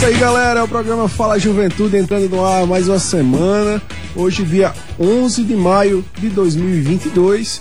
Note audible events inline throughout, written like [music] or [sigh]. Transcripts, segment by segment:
Isso aí, galera, o programa Fala Juventude entrando no ar mais uma semana. Hoje, dia 11 de maio de 2022.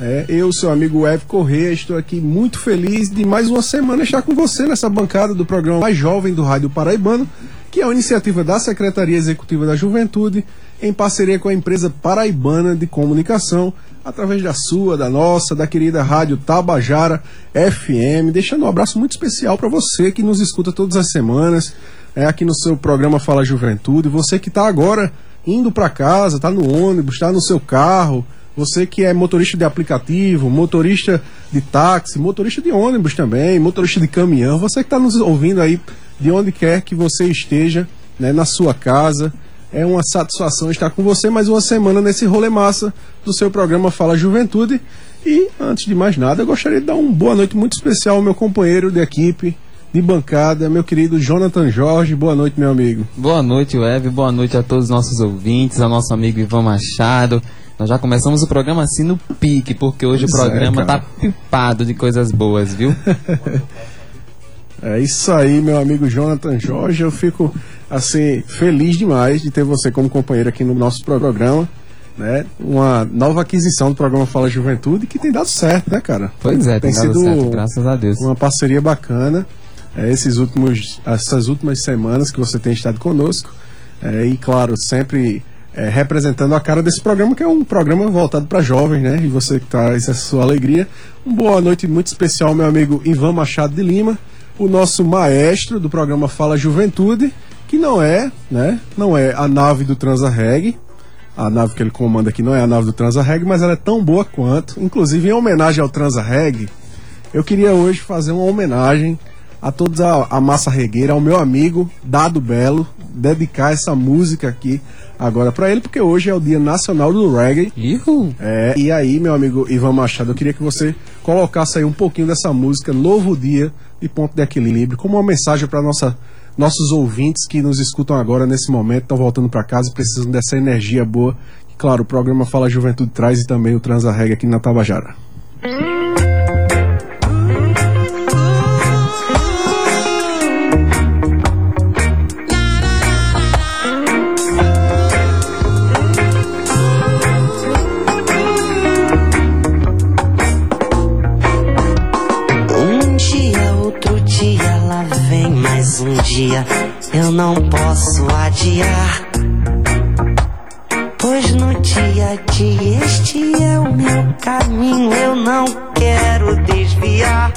É, eu, seu amigo Web Corrêa, estou aqui muito feliz de mais uma semana estar com você nessa bancada do programa mais jovem do Rádio Paraibano, que é uma iniciativa da Secretaria Executiva da Juventude, em parceria com a empresa paraibana de comunicação, através da sua, da nossa, da querida Rádio Tabajara FM, deixando um abraço muito especial para você que nos escuta todas as semanas, é aqui no seu programa Fala Juventude, você que está agora indo para casa, está no ônibus, está no seu carro, você que é motorista de aplicativo, motorista de táxi, motorista de ônibus também, motorista de caminhão, você que está nos ouvindo aí de onde quer que você esteja, né, na sua casa. É uma satisfação estar com você mais uma semana nesse rolê massa do seu programa Fala Juventude. E, antes de mais nada, eu gostaria de dar uma boa noite muito especial ao meu companheiro de equipe, de bancada, meu querido Jonathan Jorge. Boa noite, meu amigo. Boa noite, Web. Boa noite a todos os nossos ouvintes, ao nosso amigo Ivan Machado. Nós já começamos o programa assim no pique, porque hoje Pois o programa é, tá pipado de coisas boas, viu? [laughs] É isso aí, meu amigo Jonathan Jorge. Eu fico, assim, feliz demais de ter você como companheiro aqui no nosso programa. Né? Uma nova aquisição do programa Fala Juventude que tem dado certo, né, cara? Pois é, tem, dado sido certo, graças a Deus. uma parceria bacana. É, esses últimos, essas últimas semanas que você tem estado conosco. É, e, claro, sempre é, representando a cara desse programa, que é um programa voltado para jovens, né? E você que traz essa sua alegria. Uma boa noite muito especial, meu amigo Ivan Machado de Lima, o nosso maestro do programa Fala Juventude, que não é, né? Não é a nave do Transa Reg. A nave que ele comanda aqui não é a nave do Transa Reg, mas ela é tão boa quanto. Inclusive, em homenagem ao Transa Reg, eu queria hoje fazer uma homenagem a toda a, massa regueira, ao meu amigo Dado Belo, dedicar essa música aqui agora para ele, porque hoje é o Dia Nacional do Reggae. Ihu! É, e aí, meu amigo Ivan Machado, eu queria que você colocasse aí um pouquinho dessa música, Novo Dia e Ponto de Equilíbrio, como uma mensagem para nossa nossos ouvintes que nos escutam agora nesse momento, estão voltando para casa e precisam dessa energia boa. claro, o programa Fala Juventude traz e também o Transa Reggae aqui na Tabajara. Não posso adiar. Pois no dia a dia, este é o meu caminho. Eu não quero desviar.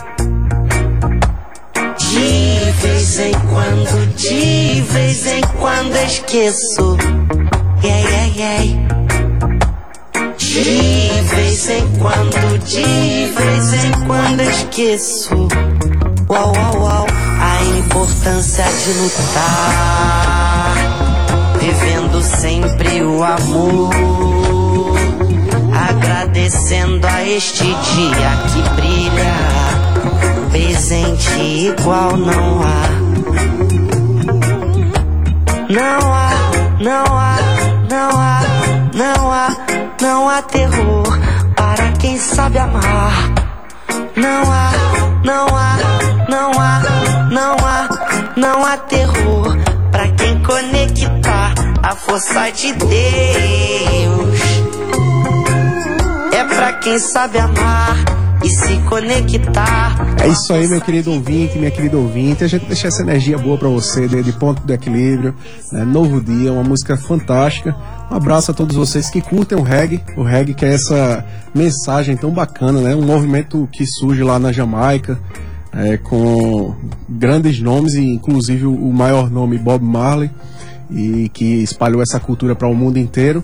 De vez em quando, de vez em quando esqueço. Yeah, yeah, yeah. De vez em quando, de vez em quando esqueço. Uau, uau, uau, importância de lutar. Vivendo sempre o amor. Agradecendo a este dia que brilha. Presente igual não há. Não há, não há, não há, não há, não há terror para quem sabe amar. Não há, não há, não há, não há, não há terror para quem conectar a força de Deus. É pra quem sabe amar e se conectar. É isso aí, meu querido ouvinte, minha querida ouvinte. A gente deixa essa energia boa pra você, de, ponto de equilíbrio, né? Novo dia, uma música fantástica. Um abraço a todos vocês que curtem o reggae. O reggae que é essa mensagem tão bacana, né? Um movimento que surge lá na Jamaica, é, com grandes nomes, inclusive o maior nome, Bob Marley, e que espalhou essa cultura para o mundo inteiro.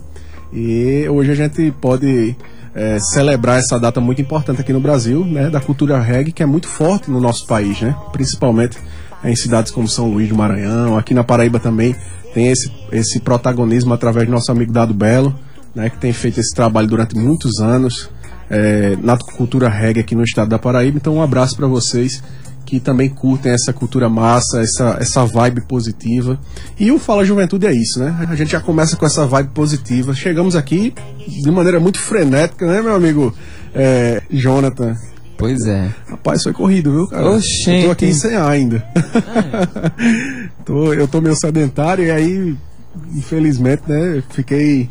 E hoje a gente pode é, celebrar essa data muito importante aqui no Brasil, né, da cultura reggae, que é muito forte no nosso país, né, principalmente em cidades como São Luís do Maranhão, aqui na Paraíba também tem esse, esse protagonismo através do nosso amigo Dado Belo, né, que tem feito esse trabalho durante muitos anos é, na cultura reggae aqui no estado da Paraíba. Então, um abraço para vocês que também curtem essa cultura massa, essa, essa vibe positiva. E o Fala Juventude é isso, né? A gente já começa com essa vibe positiva. Chegamos aqui de maneira muito frenética, né, meu amigo é, Jonathan? Pois é. Rapaz, foi corrido, viu, cara? Oxente. Eu tô aqui sem ar ainda. [laughs] tô, eu tô meio sedentário e aí, infelizmente, né, fiquei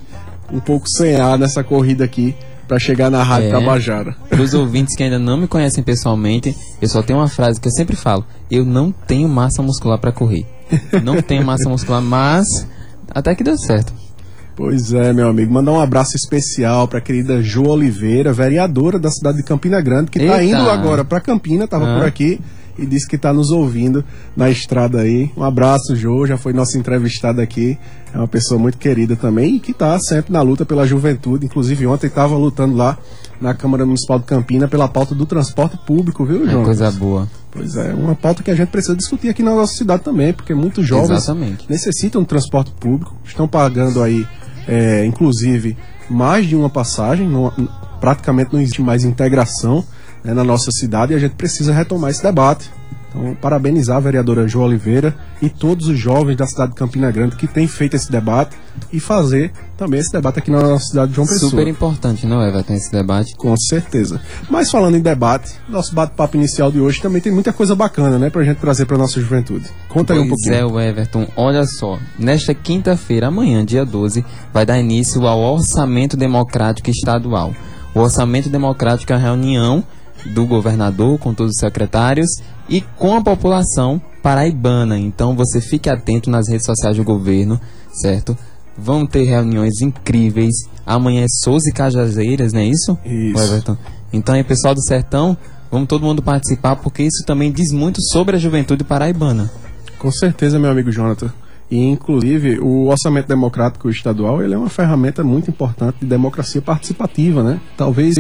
um pouco sem ar nessa corrida aqui para chegar na Rádio É. Tabajara. Para os ouvintes que ainda não me conhecem pessoalmente, eu só tenho uma frase que eu sempre falo: eu não tenho massa muscular para correr. Não tenho massa muscular, mas até que deu certo. Pois é, meu amigo. Mandar um abraço especial para a querida Jo Oliveira, vereadora da cidade de Campina Grande, que está indo agora para Campina, estava Ah. por aqui e disse que está nos ouvindo na estrada aí. Um abraço, Jo, já foi nossa entrevistada aqui. É uma pessoa muito querida também e que está sempre na luta pela juventude. Inclusive, ontem estava lutando lá na Câmara Municipal de Campina pela pauta do transporte público, viu, É João? coisa boa. Pois é, uma pauta que a gente precisa discutir aqui na nossa cidade também, porque muitos jovens Exatamente. necessitam de transporte público, estão pagando aí, é, inclusive, mais de uma passagem, não- praticamente não existe mais integração né, na nossa cidade e a gente precisa retomar esse debate. Então, parabenizar a vereadora Jo Oliveira e todos os jovens da cidade de Campina Grande que têm feito esse debate e fazer também esse debate aqui na nossa cidade de João Pessoa. Super importante, não, Everton, esse debate. Com certeza. Mas falando em debate, nosso bate-papo inicial de hoje também tem muita coisa bacana, né, pra gente trazer pra nossa juventude. Conta aí um Pois pouquinho. é, Everton, olha só. Nesta quinta-feira, amanhã, dia 12, vai dar início ao Orçamento Democrático Estadual. O Orçamento Democrático é uma reunião do governador com todos os secretários e com a população paraibana. Então você fique atento nas redes sociais do governo, certo? Vão ter reuniões incríveis. Amanhã é Souza e Cajazeiras, não é isso? Isso. Então aí, pessoal do Sertão, vamos todo mundo participar, porque isso também diz muito sobre a juventude paraibana. Com certeza, meu amigo Jonathan. E, inclusive, o orçamento democrático estadual ele é uma ferramenta muito importante de democracia participativa, né? Talvez,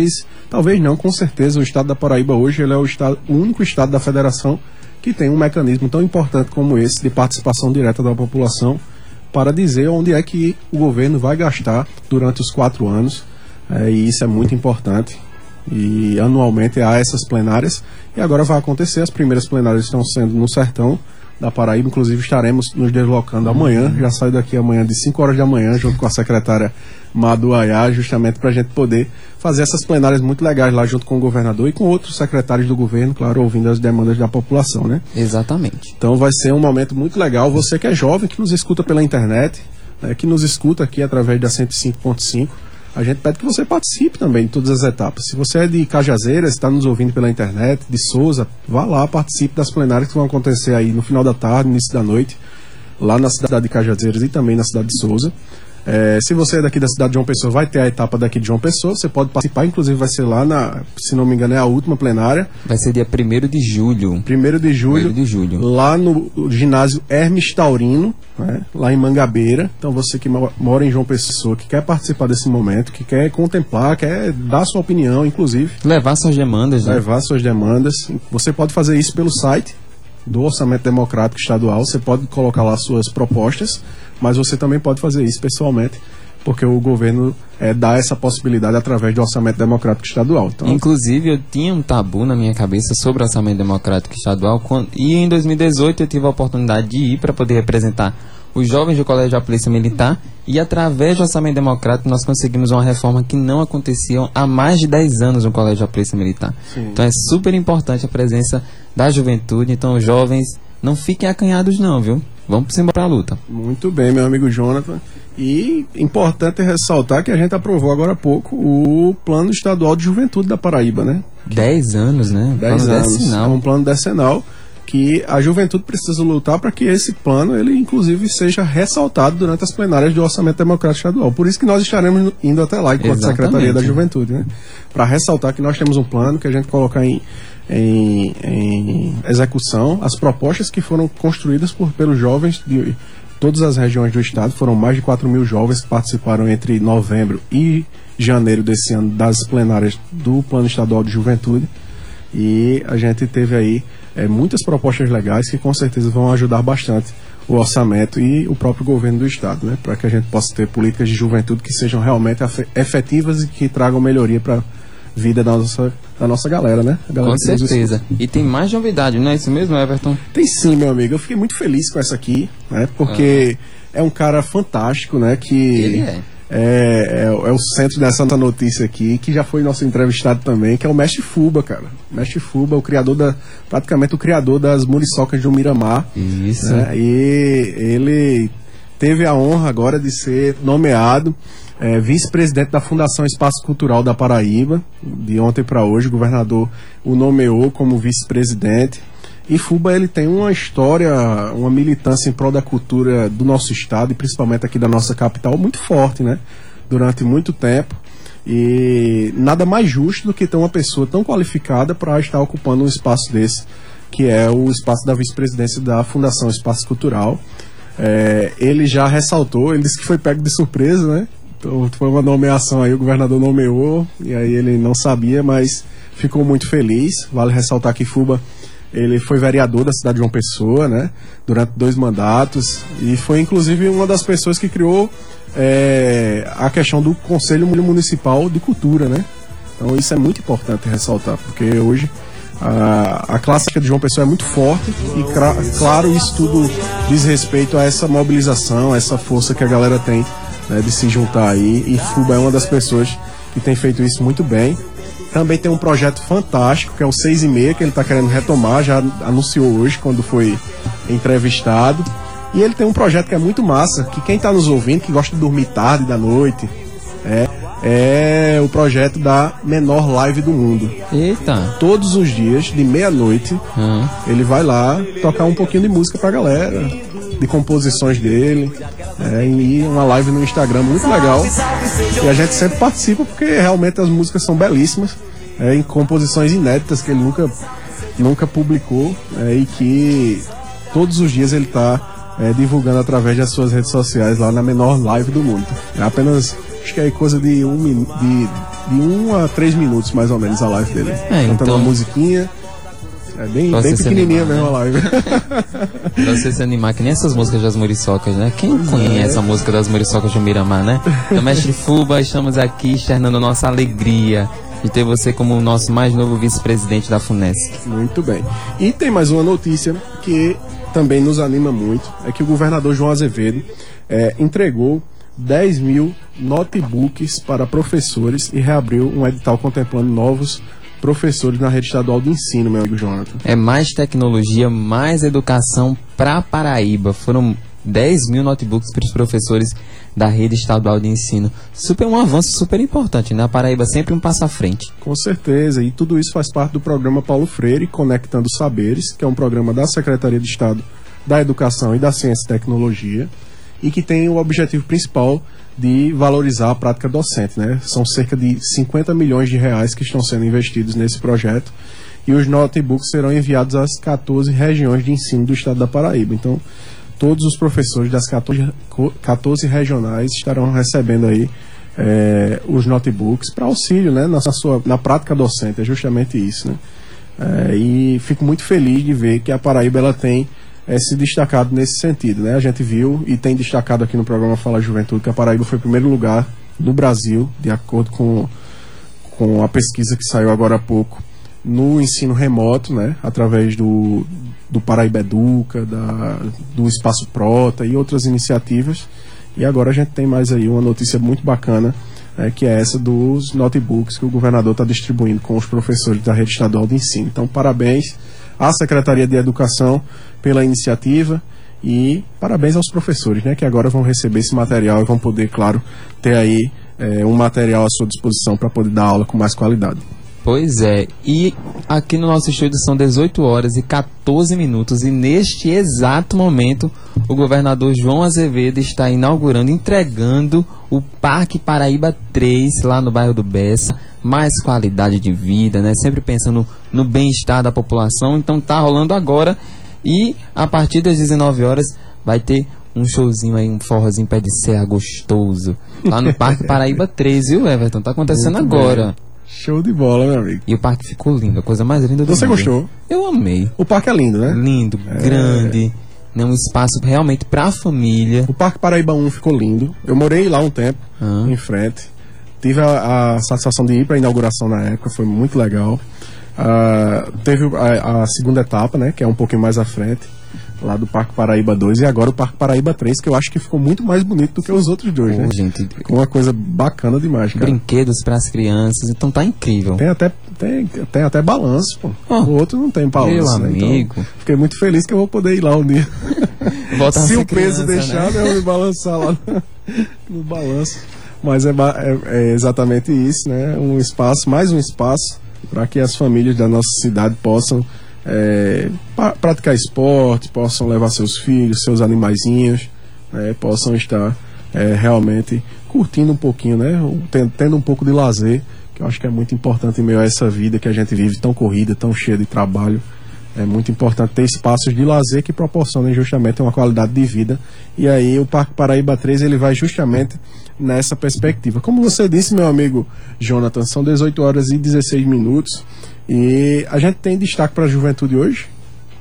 talvez não, com certeza, o estado da Paraíba hoje ele é o, estado, o único estado da federação que tem um mecanismo tão importante como esse de participação direta da população para dizer onde é que o governo vai gastar durante os quatro anos. É, e isso é muito importante. E anualmente há essas plenárias. E agora vai acontecer. As primeiras plenárias estão sendo no sertão da Paraíba. Inclusive estaremos nos deslocando amanhã. Já saio daqui amanhã de 5 horas da manhã, junto com a secretária Madu Ayá, justamente para a gente poder fazer essas plenárias muito legais lá junto com o governador e com outros secretários do governo, claro, ouvindo as demandas da população, né? Exatamente. Então vai ser um momento muito legal. Você que é jovem, que nos escuta pela internet, né, que nos escuta aqui através da 105.5, a gente pede que você participe também de todas as etapas. Se você é de Cajazeiras, está nos ouvindo pela internet, de Souza, vá lá, participe das plenárias que vão acontecer aí no final da tarde, início da noite, lá na cidade de Cajazeiras e também na cidade de Souza. É, se você é daqui da cidade de João Pessoa, vai ter a etapa daqui de João Pessoa, você pode participar, inclusive vai ser lá na, se não me engano, é a última plenária, Vai ser dia 1 de julho. 1 de julho, 1 de julho. lá no ginásio Hermes Taurino, né, lá em Mangabeira. Então você que mo- mora em João Pessoa, que quer participar desse momento, que quer contemplar, quer dar sua opinião, inclusive, Levar suas demandas, né? levar suas demandas, você pode fazer isso pelo site do Orçamento Democrático Estadual. Você pode colocar lá suas propostas, mas você também pode fazer isso pessoalmente, porque o governo eh, dá essa possibilidade através do Orçamento Democrático Estadual. Então, Inclusive, eu tinha um tabu na minha cabeça sobre orçamento democrático estadual quando- e em 2018 eu tive a oportunidade de ir para poder representar os jovens do Colégio da Polícia Militar e através do orçamento democrático nós conseguimos uma reforma que não acontecia há mais de 10 anos no Colégio da Polícia Militar. Sim. Então é super importante a presença da juventude, então os jovens não fiquem acanhados não, viu? Vamos embora pra luta. Muito bem, meu amigo Jonathan. E importante ressaltar que a gente aprovou agora há pouco o Plano Estadual de Juventude da Paraíba, né? 10 anos, né? 10 Plano anos. decenal. É um plano decenal que a juventude precisa lutar para que esse plano, ele inclusive seja ressaltado durante as plenárias do Orçamento Democrático Estadual. Por isso que nós estaremos indo até lá, enquanto Exatamente. Secretaria da Juventude, né? Para ressaltar que nós temos um plano que a gente coloca em, em, em execução as propostas que foram construídas por, pelos jovens de todas as regiões do estado. Foram mais de 4 mil jovens que participaram entre novembro e janeiro desse ano das plenárias do Plano Estadual de Juventude. E a gente teve aí eh, muitas propostas legais que com certeza vão ajudar bastante o orçamento e o próprio governo do estado, né? Para que a gente possa ter políticas de juventude que sejam realmente efetivas e que tragam melhoria para vida da nossa, da nossa galera, né? Galera Com certeza. E tem mais novidade, não é isso mesmo, Everton? tem sim, meu amigo. Eu fiquei muito feliz com essa aqui, né? Porque é um cara fantástico, né? Que Ele é. é, é o- é o centro dessa notícia aqui, que já foi nosso entrevistado também, que é o Mestre Fuba, cara. Mestre Fuba, o criador da. praticamente o criador das muriçocas do Miramar. Isso. né? E ele teve a honra agora de ser nomeado eh, vice-presidente da Fundação Espaço Cultural da Paraíba. De ontem para hoje, o governador o nomeou como vice-presidente. E Fuba ele tem uma história, uma militância em prol da cultura do nosso estado e principalmente aqui da nossa capital muito forte, né? Durante muito tempo. E nada mais justo do que ter uma pessoa tão qualificada para estar ocupando um espaço desse, que é o espaço da vice-presidência da Fundação Espaço Cultural. É, ele já ressaltou, ele disse que foi pego de surpresa, né? Então, foi uma nomeação aí, o governador nomeou, e aí ele não sabia, mas ficou muito feliz. Vale ressaltar que Fuba ele foi vereador da cidade de João Pessoa, né? Durante dois mandatos. E foi inclusive uma das pessoas que criou é, a questão do Conselho Municipal de Cultura, né? Então isso é muito importante ressaltar, porque hoje a, a clássica de João Pessoa é muito forte e claro isso tudo diz respeito a essa mobilização, a essa força que a galera tem né, de se juntar aí e Fuba é uma das pessoas que tem feito isso muito bem. Também tem um projeto fantástico que é o 6 e meia que ele está querendo retomar, já anunciou hoje quando foi entrevistado. E ele tem um projeto que é muito massa, que quem está nos ouvindo, que gosta de dormir tarde da noite, é, é o projeto da menor live do mundo Eita. todos os dias, de meia-noite, Hum. ele vai lá tocar um pouquinho de música pra galera, de composições dele, é, e uma live no Instagram muito legal. E a gente sempre participa porque realmente as músicas são belíssimas, é, em composições inéditas que ele nunca, nunca publicou é, e que todos os dias ele está divulgando através das suas redes sociais lá na menor live do mundo. É apenas, acho que é coisa de um, de, de um a três minutos mais ou menos a live dele. É, Cantando então- uma musiquinha. É bem, bem se pequenininha animar, mesmo a live. Pra você se animar, que nem essas músicas das muriçocas, né? Quem conhece a música das muriçocas do Miramar, né? Então, mestre Fuba, estamos aqui externando nossa alegria de ter você como o nosso mais novo vice-presidente da FUNESC. Muito bem. E tem mais uma notícia que também nos anima muito, é que o governador João Azevedo eh, entregou 10 mil notebooks para professores e reabriu um edital contemplando novos professores na rede estadual de ensino, meu amigo Jonathan. É mais tecnologia, mais educação pra Paraíba. Foram 10 mil notebooks para os professores da rede estadual de ensino. Super um avanço super importante, né? A Paraíba sempre um passo à frente. Com certeza, e tudo isso faz parte do programa Paulo Freire, Conectando Saberes, que é um programa da Secretaria de Estado da Educação e da Ciência e Tecnologia, e que tem o objetivo principal de valorizar a prática docente. Né? São cerca de 50 milhões de reais que estão sendo investidos nesse projeto, e os notebooks serão enviados às 14 regiões de ensino do estado da Paraíba. Então, todos os professores das 14, co- 14 regionais estarão recebendo aí eh, os notebooks para auxílio né, na, sua, na prática docente, é justamente isso. Né? Eh, e fico muito feliz de ver que a Paraíba ela tem eh, se destacado nesse sentido. Né? A gente viu e tem destacado aqui no programa Fala Juventude que a Paraíba foi o primeiro lugar no Brasil, de acordo com, com a pesquisa que saiu agora há pouco, no ensino remoto, né? através do, do Paraíba Educa, da, do Espaço Prota e outras iniciativas. E agora a gente tem mais aí uma notícia muito bacana, né, que é essa dos notebooks que o governador está distribuindo com os professores da rede estadual de ensino. Então, parabéns à Secretaria de Educação pela iniciativa e parabéns aos professores, né, que agora vão receber esse material e vão poder, claro, ter aí eh, um material à sua disposição para poder dar aula com mais qualidade. Pois é, e aqui no nosso estúdio são 18 horas e 14 minutos e neste exato momento o governador João Azevedo está inaugurando, entregando o Parque Paraíba 3 lá no bairro do Bessa, mais qualidade de vida, né? Sempre pensando no bem-estar da população, então tá rolando agora e a partir das 19 horas vai ter um showzinho aí, um forrozinho pé de serra gostoso lá no Parque [laughs] Paraíba 3, viu, Everton? Tá acontecendo Muito agora. bem. Show de bola, meu amigo. E o parque ficou lindo, a coisa mais linda do Você mundo. gostou? Eu amei. O parque é lindo, né? Lindo, grande. né, um espaço realmente para a família. O Parque Paraíba 1 ficou lindo. Eu morei lá um tempo, Ah. em frente. Tive a, a satisfação de ir para a inauguração na época, foi muito legal. Ah, teve a, a segunda etapa, né, que é um pouquinho mais à frente, lá do Parque Paraíba 2, e agora o Parque Paraíba 3, que eu acho que ficou muito mais bonito do que os outros dois, Pô, né? gente, Uma coisa bacana demais, cara. brinquedos para as crianças, então tá incrível. Tem até, tem, tem até balanço, pô. Oh, o outro não tem balanço. meu né? Então, amigo. fiquei muito feliz que eu vou poder ir lá um dia. [laughs] Se o peso criança, deixar, né? né? eu me balançar lá no, no balanço. Mas é, é- é exatamente isso, né? Um espaço, mais um espaço para que as famílias da nossa cidade possam é, pa- praticar esporte, possam levar seus filhos, seus animaizinhos, né? possam estar é, realmente curtindo um pouquinho, né? O- ten- Tendo um pouco de lazer, que eu acho que é muito importante em meio a essa vida que a gente vive tão corrida, tão cheia de trabalho. É muito importante ter espaços de lazer que proporcionem justamente uma qualidade de vida. E aí o Parque Paraíba 3 ele vai justamente nessa perspectiva. Como você disse, meu amigo Jonathan, são 18 horas e 16 minutos. E a gente tem destaque para a juventude hoje?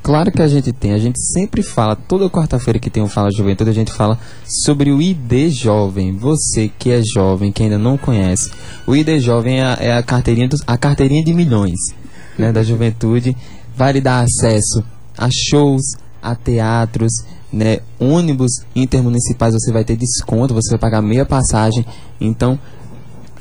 Claro que a gente tem, a gente sempre fala, toda quarta-feira que tem um Fala Juventude, a gente fala sobre o ID Jovem. Você que é jovem, que ainda não conhece, o ID Jovem é a, é a carteirinha, dos, a carteirinha de milhões né, da juventude. Vai lhe dar acesso a shows, a teatros, né, ônibus intermunicipais, você vai ter desconto, você vai pagar meia passagem. Então,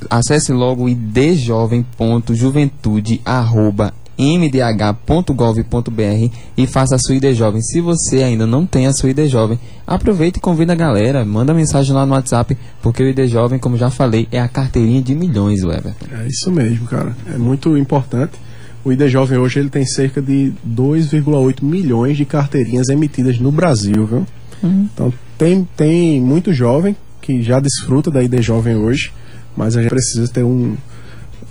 acesse logo idjovem.juventude.mdh.gov.br e faça a sua ID Jovem. Se você ainda não tem a sua ID Jovem, aproveite e convida a galera, manda mensagem lá no WhatsApp, porque o ID Jovem, como já falei, é a carteirinha de milhões, Weber. É isso mesmo, cara. É muito importante. O ID Jovem hoje ele tem cerca de 2,8 milhões de carteirinhas emitidas no Brasil, viu? Então tem, tem muito jovem que já desfruta da ID Jovem hoje, mas a gente precisa ter um,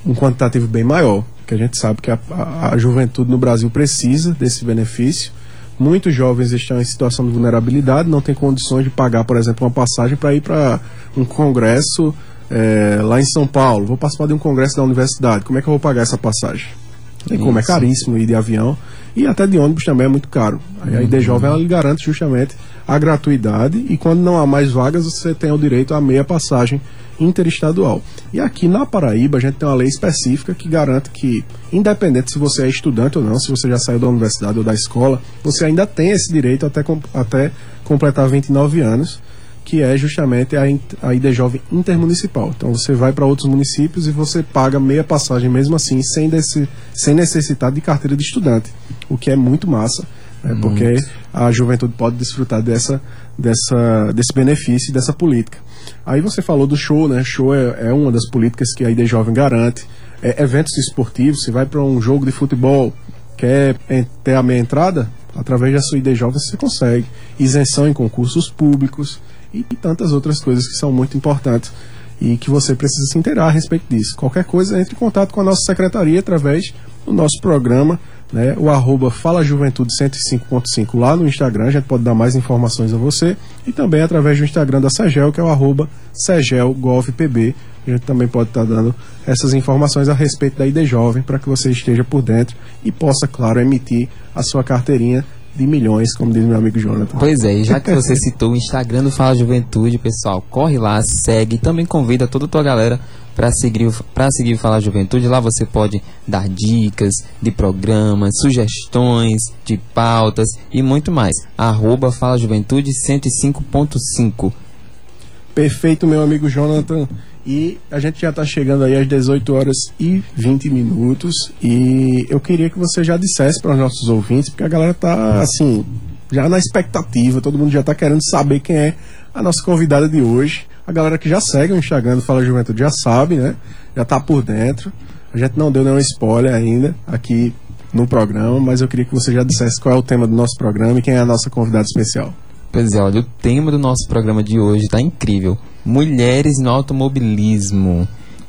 um quantitativo bem maior, porque a gente sabe que a, a, a juventude no Brasil precisa desse benefício. Muitos jovens estão em situação de vulnerabilidade, não têm condições de pagar, por exemplo, uma passagem para ir para um congresso eh, lá em São Paulo. Vou participar de um congresso da universidade. Como é que eu vou pagar essa passagem? Tem como, é caríssimo ir de avião e até de ônibus também é muito caro. Aí a ID Jovem ela lhe garante justamente a gratuidade e quando não há mais vagas você tem o direito a meia passagem interestadual. E aqui na Paraíba a gente tem uma lei específica que garante que, independente se você é estudante ou não, se você já saiu da universidade ou da escola, você ainda tem esse direito até, até completar 29 anos que é justamente a, a ID Jovem Intermunicipal. Então você vai para outros municípios e você paga meia passagem mesmo assim, sem, desse, sem necessitar de carteira de estudante, o que é muito massa, né, porque a juventude pode desfrutar dessa, dessa, desse benefício e dessa política. Aí você falou do show, né? Show é, é uma das políticas que a ID Jovem garante. É, eventos esportivos, você vai para um jogo de futebol, quer ter a meia entrada? Através da sua ID Jovem você consegue. Isenção em concursos públicos e tantas outras coisas que são muito importantes e que você precisa se inteirar a respeito disso. Qualquer coisa, entre em contato com a nossa secretaria através do nosso programa, né, o arroba Fala Juventude 105.5 lá no Instagram, a gente pode dar mais informações a você, e também através do Instagram da Segel, que é o arroba SegelGovPB, a gente também pode estar dando essas informações a respeito da ID Jovem, para que você esteja por dentro e possa, claro, emitir a sua carteirinha de milhões, como diz meu amigo Jonathan. Pois é, e já que você citou o Instagram do Fala Juventude, pessoal, corre lá, segue, também convida toda a tua galera para seguir, para seguir o Fala Juventude. Lá você pode dar dicas de programas, sugestões de pautas e muito mais. Arroba Fala Juventude 105.5. Perfeito, meu amigo Jonathan. E a gente já está chegando aí às 18 horas e 20 minutos. E eu queria que você já dissesse para os nossos ouvintes, porque a galera tá assim, já na expectativa, todo mundo já está querendo saber quem é a nossa convidada de hoje. A galera que já segue o Instagram do Fala Juventude já sabe, né? Já está por dentro. A gente não deu nenhum spoiler ainda aqui no programa, mas eu queria que você já dissesse qual é o tema do nosso programa e quem é a nossa convidada especial. Pois é, olha, o tema do nosso programa de hoje está incrível. Mulheres no automobilismo.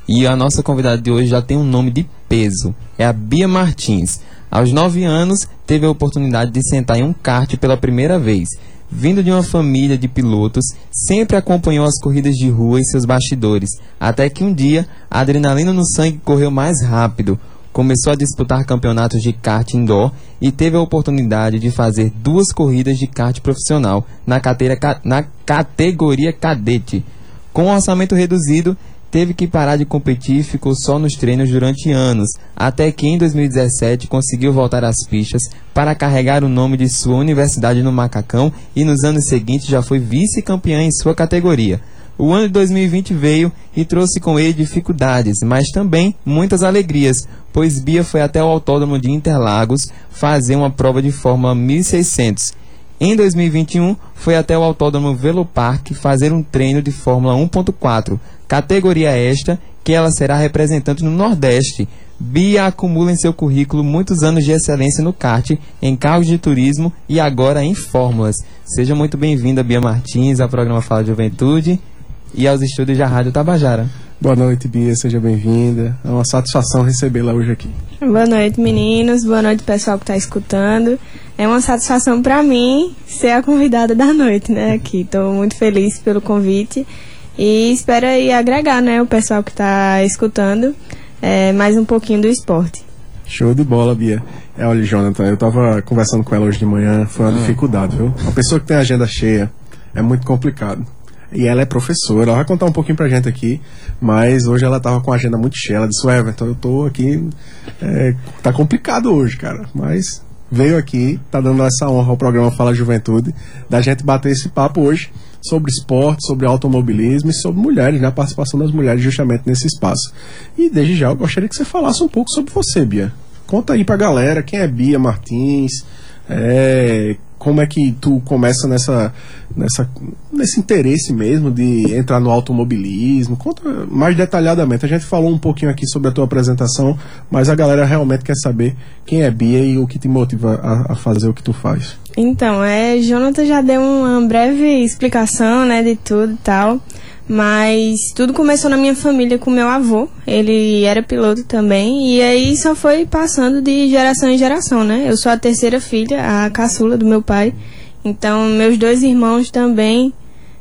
E a nossa convidada de hoje já tem um nome de peso. É a Bia Martins. Aos 9 anos, teve a oportunidade de sentar em um kart pela primeira vez. Vindo de uma família de pilotos, sempre acompanhou as corridas de rua e seus bastidores. Até que um dia, a adrenalina no sangue correu mais rápido. começou a disputar campeonatos de kart indoor e teve a oportunidade de fazer duas corridas de kart profissional na, cateira, na categoria cadete. Com um orçamento reduzido, teve que parar de competir e ficou só nos treinos durante anos, até que em 2017 conseguiu voltar às pistas para carregar o nome de sua universidade no Macacão e nos anos seguintes já foi vice-campeã em sua categoria. O ano de 2020 veio e trouxe com ele dificuldades, mas também muitas alegrias, pois Bia foi até o Autódromo de Interlagos fazer uma prova de Fórmula 1600. Em 2021, foi até o Autódromo Velopark fazer um treino de Fórmula 1.4, categoria esta que ela será representante no Nordeste. Bia acumula em seu currículo muitos anos de excelência no kart, em carros de turismo e agora em fórmulas. Seja muito bem-vinda, Bia Martins, ao programa Fala Juventude e aos estúdios da Rádio Tabajara. Boa noite, Bia, seja bem-vinda. É uma satisfação recebê-la hoje aqui. Boa noite, meninos. Boa noite, pessoal que está escutando. É uma satisfação para mim ser a convidada da noite, né? Aqui, estou muito feliz pelo convite e espero aí agregar, né, o pessoal que está escutando é, mais um pouquinho do esporte. Show de bola, Bia. É, olha, Jonathan, eu estava conversando com ela hoje de manhã, foi uma hum. dificuldade, viu? Uma pessoa que tem agenda cheia é muito complicado e ela é professora. Ela vai contar um pouquinho pra gente aqui, mas hoje ela tava com a agenda muito cheia. Ela disse: Everton, eu tô aqui. É, tá complicado hoje, cara, mas veio aqui, tá dando essa honra ao programa Fala Juventude, da gente bater esse papo hoje sobre esporte, sobre automobilismo e sobre mulheres, né? A participação das mulheres justamente nesse espaço. E desde já eu gostaria que você falasse um pouco sobre você, Bia. Conta aí pra galera quem é Bia Martins, é, como é que tu começa nessa, nessa, nesse interesse mesmo de entrar no automobilismo? Conta mais detalhadamente. A gente falou um pouquinho aqui sobre a tua apresentação, mas a galera realmente quer saber quem é Bia e o que te motiva a, a fazer o que tu faz. Então, é, Jonathan já deu uma breve explicação, né, de tudo e tal. Mas tudo começou na minha família com meu avô. Ele era piloto também. E aí só foi passando de geração em geração, né? Eu sou a terceira filha, a caçula do meu pai. Então, meus dois irmãos também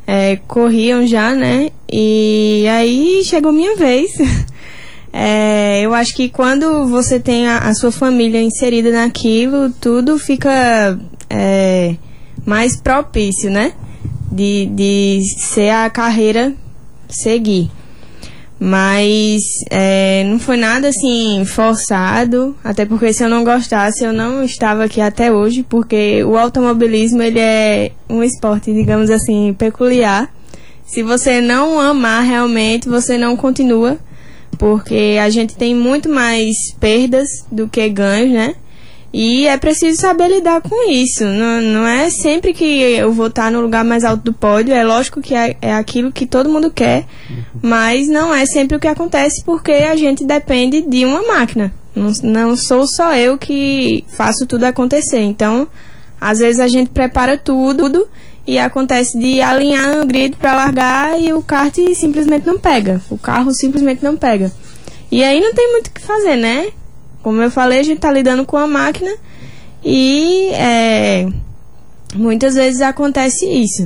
é, corriam já, né? E aí chegou minha vez. [laughs] é, eu acho que quando você tem a, a, sua família inserida naquilo, tudo fica é, mais propício, né? De, de ser a carreira seguir. Mas é, não foi nada assim forçado, até porque se eu não gostasse eu não estava aqui até hoje, porque o automobilismo ele é um esporte, digamos assim, peculiar. Se você não amar realmente, você não continua, porque a gente tem muito mais perdas do que ganhos, né? E é preciso saber lidar com isso. Não, não é sempre que eu vou estar no lugar mais alto do pódio. É lógico que é, é aquilo que todo mundo quer, mas não é sempre o que acontece porque a gente depende de uma máquina. Não, não sou só eu que faço tudo acontecer. Então, às vezes a gente prepara tudo e acontece de alinhar o grid para largar e o kart simplesmente não pega. O carro simplesmente não pega. E aí não tem muito o que fazer, né? Como eu falei, a gente está lidando com a máquina e é, muitas vezes acontece isso.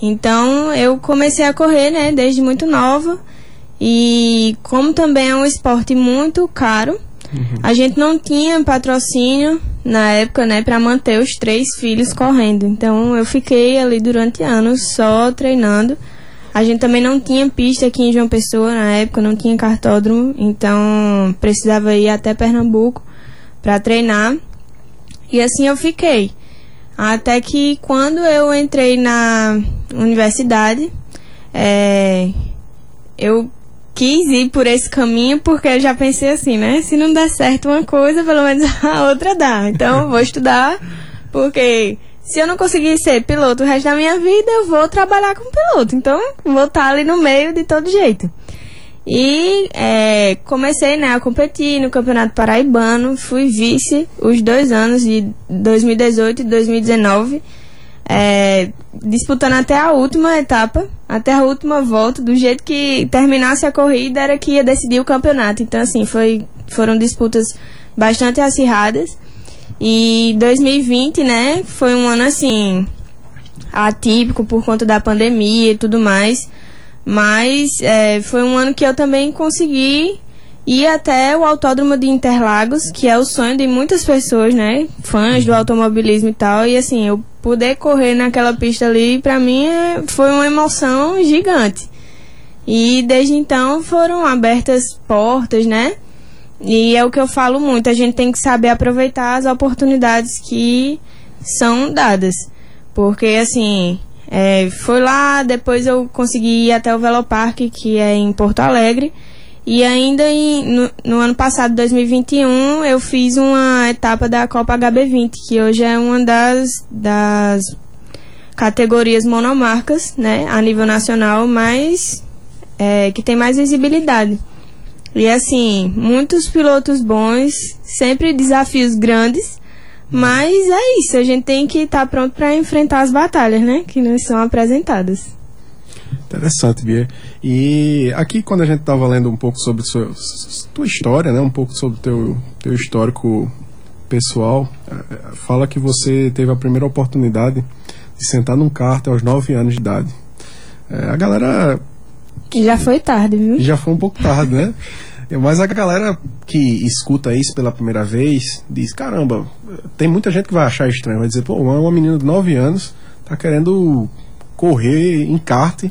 Então eu comecei a correr, né, desde muito nova. E como também é um esporte muito caro, uhum. a gente não tinha patrocínio na época, né, para manter os três filhos correndo. Então eu fiquei ali durante anos só treinando a gente também não tinha pista aqui em João Pessoa na época, não tinha cartódromo, então precisava ir até Pernambuco para treinar. E assim eu fiquei. Até que quando eu entrei na universidade, é, eu quis ir por esse caminho porque eu já pensei assim, né? Se não der certo uma coisa, pelo menos [laughs] a outra dá. Então vou estudar porque se eu não conseguir ser piloto o resto da minha vida, eu vou trabalhar como piloto. Então, vou estar ali no meio de todo jeito. E é, comecei né, a competir no Campeonato Paraibano, fui vice os dois anos, de 2018 e 2019, é, disputando até a última etapa, até a última volta, do jeito que terminasse a corrida era que ia decidir o campeonato. Então, assim, foi, foram disputas bastante acirradas. E 2020, né, foi um ano assim atípico por conta da pandemia e tudo mais. Mas é, foi um ano que eu também consegui ir até o Autódromo de Interlagos, que é o sonho de muitas pessoas, né? Fãs do automobilismo e tal. E assim, eu poder correr naquela pista ali, pra mim, é, foi uma emoção gigante. E desde então foram abertas portas, né? E é o que eu falo muito, a gente tem que saber aproveitar as oportunidades que são dadas. Porque, assim, é, foi lá, depois eu consegui ir até o Velopark, que é em Porto Alegre. E ainda em, no, no, ano passado, 2021, eu fiz uma etapa da Copa HB20, que hoje é uma das, das categorias monomarcas, né, a nível nacional, mas é, que tem mais visibilidade. E assim, muitos pilotos bons, sempre desafios grandes, mas é isso, a gente tem que estar tá pronto para enfrentar as batalhas, né, que nos são apresentadas. Interessante, Bia. E aqui, quando a gente estava lendo um pouco sobre sua, tua história, né, um pouco sobre teu teu histórico pessoal, é, fala que você teve a primeira oportunidade de sentar num kart aos 9 anos de idade. É, a galera já foi tarde, viu? Já foi um pouco tarde, né? Mas a galera que escuta isso pela primeira vez diz: caramba, tem muita gente que vai achar estranho, vai dizer, pô, uma menina de 9 anos tá querendo correr em kart,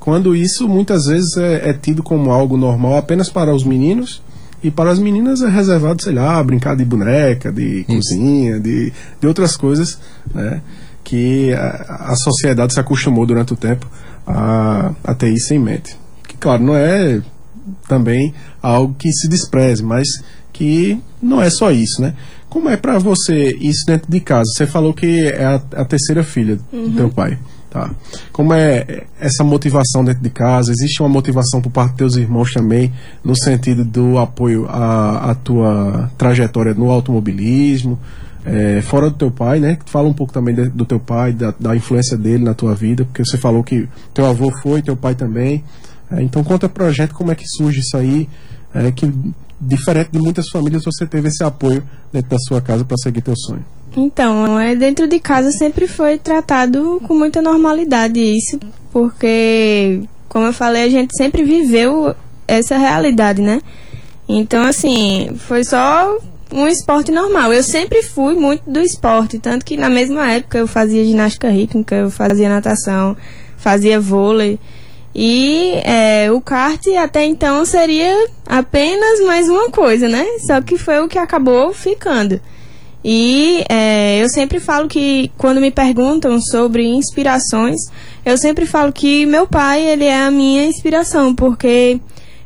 quando isso muitas vezes é, é, tido como algo normal apenas para os meninos e para as meninas é reservado, sei lá, brincar de boneca, de isso. cozinha, de, de outras coisas, né? Que a, a sociedade se acostumou durante o tempo a, a ter isso em mente. Que, claro, não é também algo que se despreze, mas que não é só isso, né? Como é para você isso dentro de casa? Você falou que é a, a terceira filha uhum. do teu pai, tá? Como é essa motivação dentro de casa? Existe uma motivação por parte dos teus irmãos também, no sentido do apoio à, à tua trajetória no automobilismo? É, fora do teu pai, né? Fala um pouco também de, do teu pai, da, da, influência dele na tua vida, porque você falou que teu avô foi, teu pai também. É, então conta pra gente como é que surge isso aí, é, que diferente de muitas famílias você teve esse apoio dentro da sua casa para seguir teu sonho. Então, é, dentro de casa sempre foi tratado com muita normalidade isso, porque, como eu falei, a gente sempre viveu essa realidade, né? Então, assim, foi só um esporte normal. Eu sempre fui muito do esporte, tanto que na mesma época eu fazia ginástica rítmica, eu fazia natação, fazia vôlei. E é, o kart até então seria apenas mais uma coisa, né? Só que foi o que acabou ficando. E é, eu sempre falo que quando me perguntam sobre inspirações, eu sempre falo que meu pai ele é a minha inspiração, porque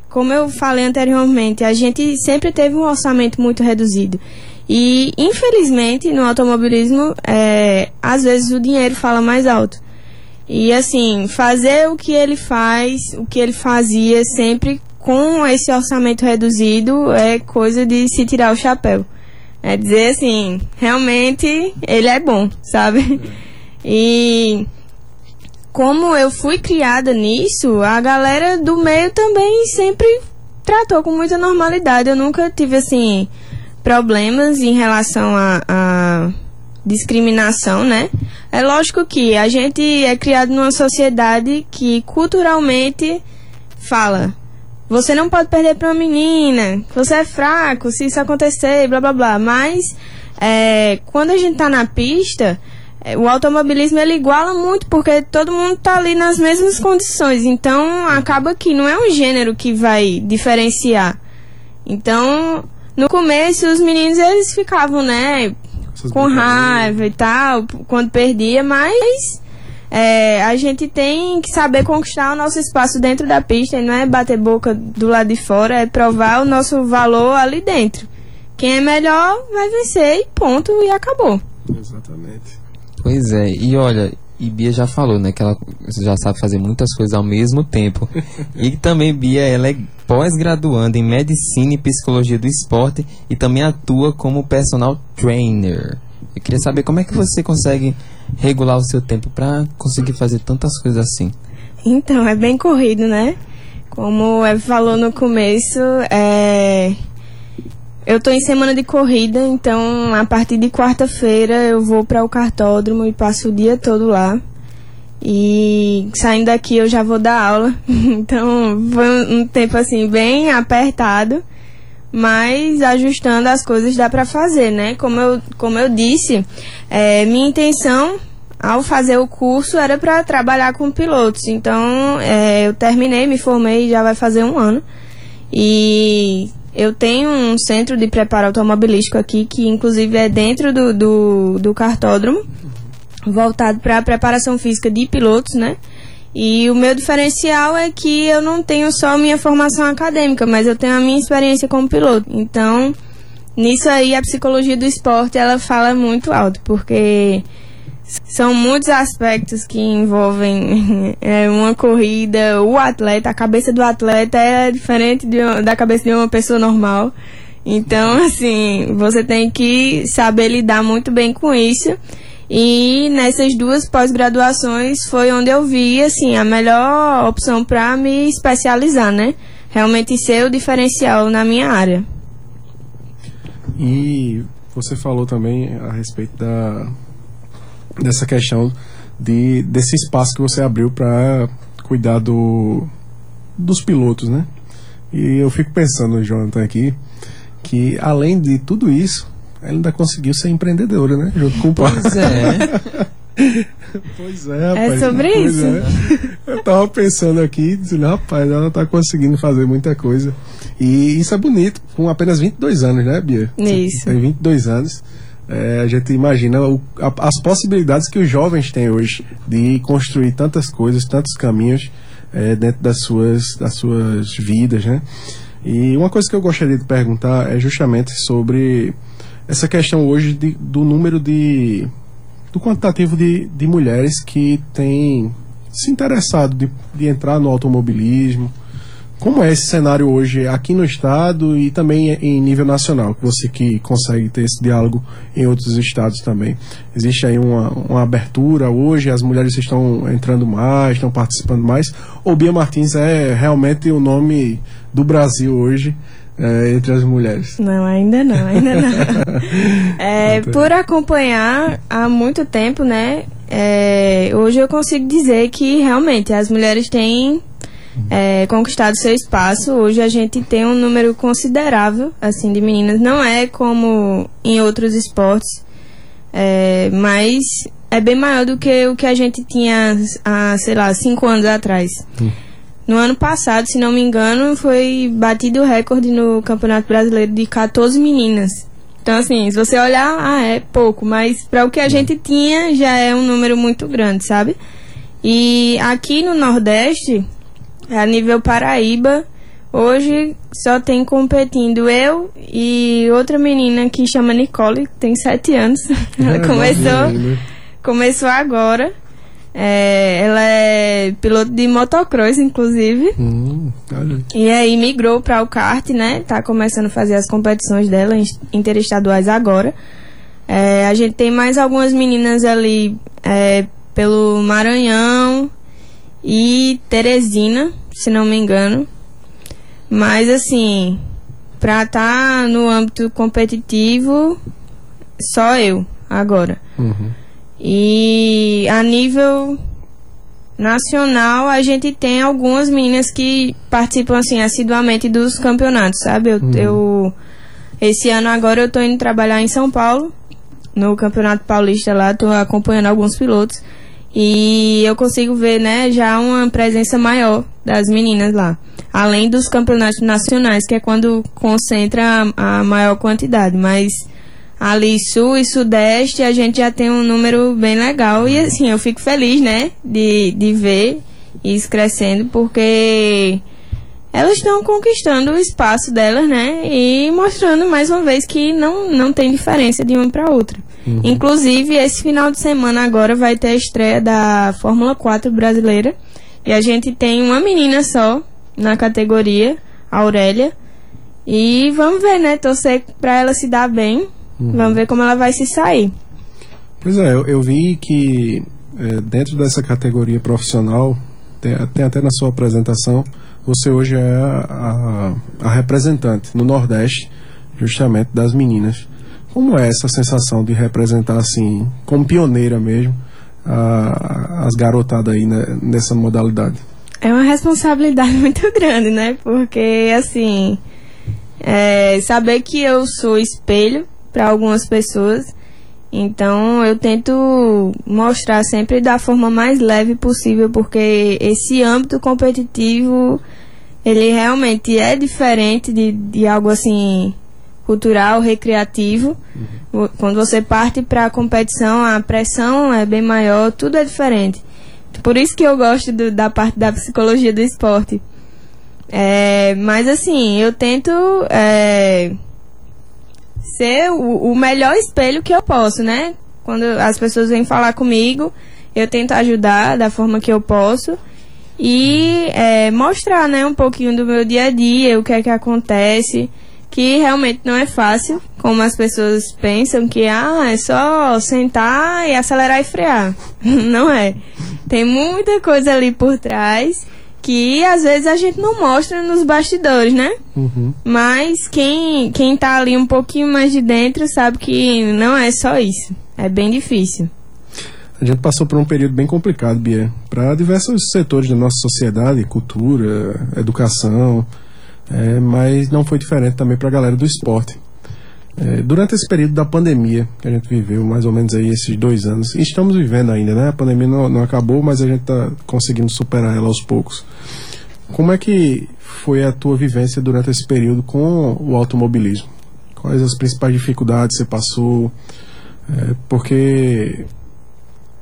como eu falei anteriormente, a gente sempre teve um orçamento muito reduzido. E, infelizmente, no automobilismo, é, às vezes o dinheiro fala mais alto. E, assim, fazer o que ele faz, o que ele fazia sempre com esse orçamento reduzido é coisa de se tirar o chapéu. É dizer assim, realmente ele é bom, sabe? E como eu fui criada nisso, a galera do meio também sempre tratou com muita normalidade. Eu nunca tive, assim, problemas em relação a, a discriminação, né? É lógico que a gente é criado numa sociedade que culturalmente fala você não pode perder para uma menina, você é fraco se isso acontecer, blá blá blá. Mas é, quando a gente tá na pista, o automobilismo ele iguala muito porque todo mundo está ali nas mesmas condições. Então acaba que não é um gênero que vai diferenciar. Então, no começo os meninos eles ficavam, né, com raiva e tal, quando perdia, mas é, a gente tem que saber conquistar o nosso espaço dentro da pista e não é bater boca do lado de fora, é provar o nosso valor ali dentro. Quem é melhor vai vencer e ponto, e acabou. Exatamente. Pois é, e olha, e Bia já falou, né, que ela já sabe fazer muitas coisas ao mesmo tempo. [laughs] e também Bia, ela é pós-graduanda em Medicina e Psicologia do Esporte e também atua como personal trainer. Eu queria saber como é que você consegue regular o seu tempo para conseguir fazer tantas coisas assim. Então, é bem corrido, né? Como o Eve falou no começo, é, eu estou em semana de corrida, então a partir de quarta-feira eu vou para o cartódromo e passo o dia todo lá. E saindo daqui eu já vou dar aula. [laughs] Então foi um tempo assim bem apertado, mas ajustando as coisas dá para fazer, né? Como eu, como eu disse, é, minha intenção ao fazer o curso era para trabalhar com pilotos. Então é, eu terminei, me formei, já vai fazer um ano. E eu tenho um centro de preparo automobilístico aqui, que inclusive é dentro do, do, do cartódromo, voltado para a preparação física de pilotos, né? E o meu diferencial é que eu não tenho só minha formação acadêmica, mas eu tenho a minha experiência como piloto. Então, nisso aí a psicologia do esporte ela fala muito alto, porque são muitos aspectos que envolvem [laughs] é, uma corrida, o atleta, a cabeça do atleta é diferente da cabeça de uma pessoa normal. Então, [laughs] assim, você tem que saber lidar muito bem com isso. E nessas duas pós-graduações foi onde eu vi, assim, a melhor opção para me especializar, né? Realmente ser o diferencial na minha área. E você falou também a respeito da dessa questão de, desse espaço que você abriu para cuidar do, dos pilotos, né? E eu fico pensando, Jonathan, aqui, que além de tudo isso, ela ainda conseguiu ser empreendedora, né? Junto com o pai. [laughs] Pois é. pois é, rapaz. É sobre pois isso. é. Eu tava pensando aqui, dizendo, rapaz, ela tá conseguindo fazer muita coisa. E isso é bonito, com apenas 22 anos, né, Bia? Isso. Tem 22 anos. É, a gente imagina o, a, as possibilidades que os jovens têm hoje de construir tantas coisas, tantos caminhos é, dentro das suas, das suas vidas, né? E uma coisa que eu gostaria de perguntar é justamente sobre essa questão hoje de, do número de do quantitativo de, de mulheres que têm se interessado de, de entrar no automobilismo. Como é esse cenário hoje aqui no estado e também em nível nacional? Que você que consegue ter esse diálogo em outros estados também. Existe aí uma, uma abertura hoje, as mulheres estão entrando mais, estão participando mais? Ou Bia Martins é realmente o nome do Brasil hoje é, entre as mulheres? Não, ainda não, ainda não. [laughs] É, por acompanhar há muito tempo, né? é, hoje eu consigo dizer que realmente as mulheres têm é, conquistado seu espaço. Hoje a gente tem um número considerável assim de meninas. Não é como em outros esportes, é, mas é bem maior do que o que a gente tinha há, sei lá, cinco anos atrás. No ano passado, se não me engano, foi batido o recorde no Campeonato Brasileiro de 14 meninas. Então, assim, se você olhar, ah, é pouco, mas para o que a gente tinha já é um número muito grande, sabe? E aqui no Nordeste, a nível Paraíba, hoje só tem competindo eu e outra menina que chama Nicole, que tem 7 anos. [laughs] Ela É, começou, começou agora. É, ela é piloto de motocross, inclusive. Hum. E aí migrou para o kart, né? Tá começando a fazer as competições dela in- interestaduais agora. É, a gente tem mais algumas meninas ali é, pelo Maranhão e Teresina, se não me engano. Mas assim, pra estar no âmbito competitivo, só eu agora. Uhum. E a nível nacional, a gente tem algumas meninas que participam assim assiduamente dos campeonatos, sabe? Eu, eu- esse ano agora eu tô indo trabalhar em São Paulo, no Campeonato Paulista lá, tô acompanhando alguns pilotos e eu consigo ver, né, já uma presença maior das meninas lá. Além dos campeonatos nacionais, que é quando concentra a, a maior quantidade, mas ali sul e sudeste a gente já tem um número bem legal e assim eu fico feliz né de, de ver isso crescendo porque elas estão conquistando o espaço delas né e mostrando mais uma vez que não, não tem diferença de uma para outra inclusive esse final de semana agora vai ter a estreia da Fórmula 4 brasileira e a gente tem uma menina só na categoria Aurélia e vamos ver, né? Torcer pra ela se dar bem. Vamos ver como ela vai se sair. Pois é, eu, eu vi que é, dentro dessa categoria profissional, tem, tem até na sua apresentação, você hoje é a, a- representante no Nordeste, justamente das meninas. Como é essa sensação de representar assim, como pioneira mesmo, a, as garotadas aí né, nessa modalidade? É uma responsabilidade [laughs] muito grande, né? Porque, assim, é, saber que eu sou espelho para algumas pessoas, então eu tento mostrar sempre da forma mais leve possível, porque esse âmbito competitivo, ele realmente é diferente de, de algo assim cultural, recreativo. Uhum. Quando você parte para a competição, a pressão é bem maior, tudo é diferente. Por isso que eu gosto do, da parte da psicologia do esporte. É, mas assim, eu tento é, ser o, o, melhor espelho que eu posso, né? Quando as pessoas vêm falar comigo, eu tento ajudar da forma que eu posso e é, mostrar, né, um pouquinho do meu dia a dia, o que é que acontece que realmente não é fácil, como as pessoas pensam que ah, é só sentar e acelerar e frear. [laughs] não é. Tem muita coisa ali por trás que às vezes a gente não mostra nos bastidores, né? Uhum. Mas quem, quem tá ali um pouquinho mais de dentro sabe que não é só isso. É bem difícil. A gente passou por um período bem complicado, Bia, para diversos setores da nossa sociedade, cultura, educação, é, mas não foi diferente também para a galera do esporte. É, durante esse período da pandemia que a gente viveu, mais ou menos aí esses dois anos, e estamos vivendo ainda, né? A pandemia não, não acabou, mas a gente está conseguindo superar ela aos poucos. Como é que foi a tua vivência durante esse período com o automobilismo? Quais as principais dificuldades você passou? É, porque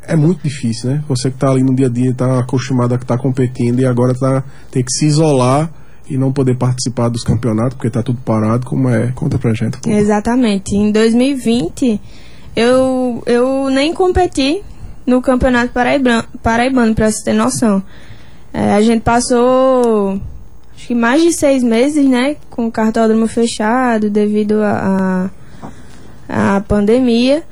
é muito difícil, né? Você que está ali no dia a dia, está acostumado a estar tá competindo e agora tá, tem que se isolar e não poder participar dos campeonatos, porque está tudo parado, como é? Conta pra gente. Exatamente. Em 2020, eu, eu nem competi no Campeonato Paraibano, Paraibano para você ter noção. É, a gente passou acho que mais de seis meses, né, com o cartódromo fechado devido à a, a, a, pandemia,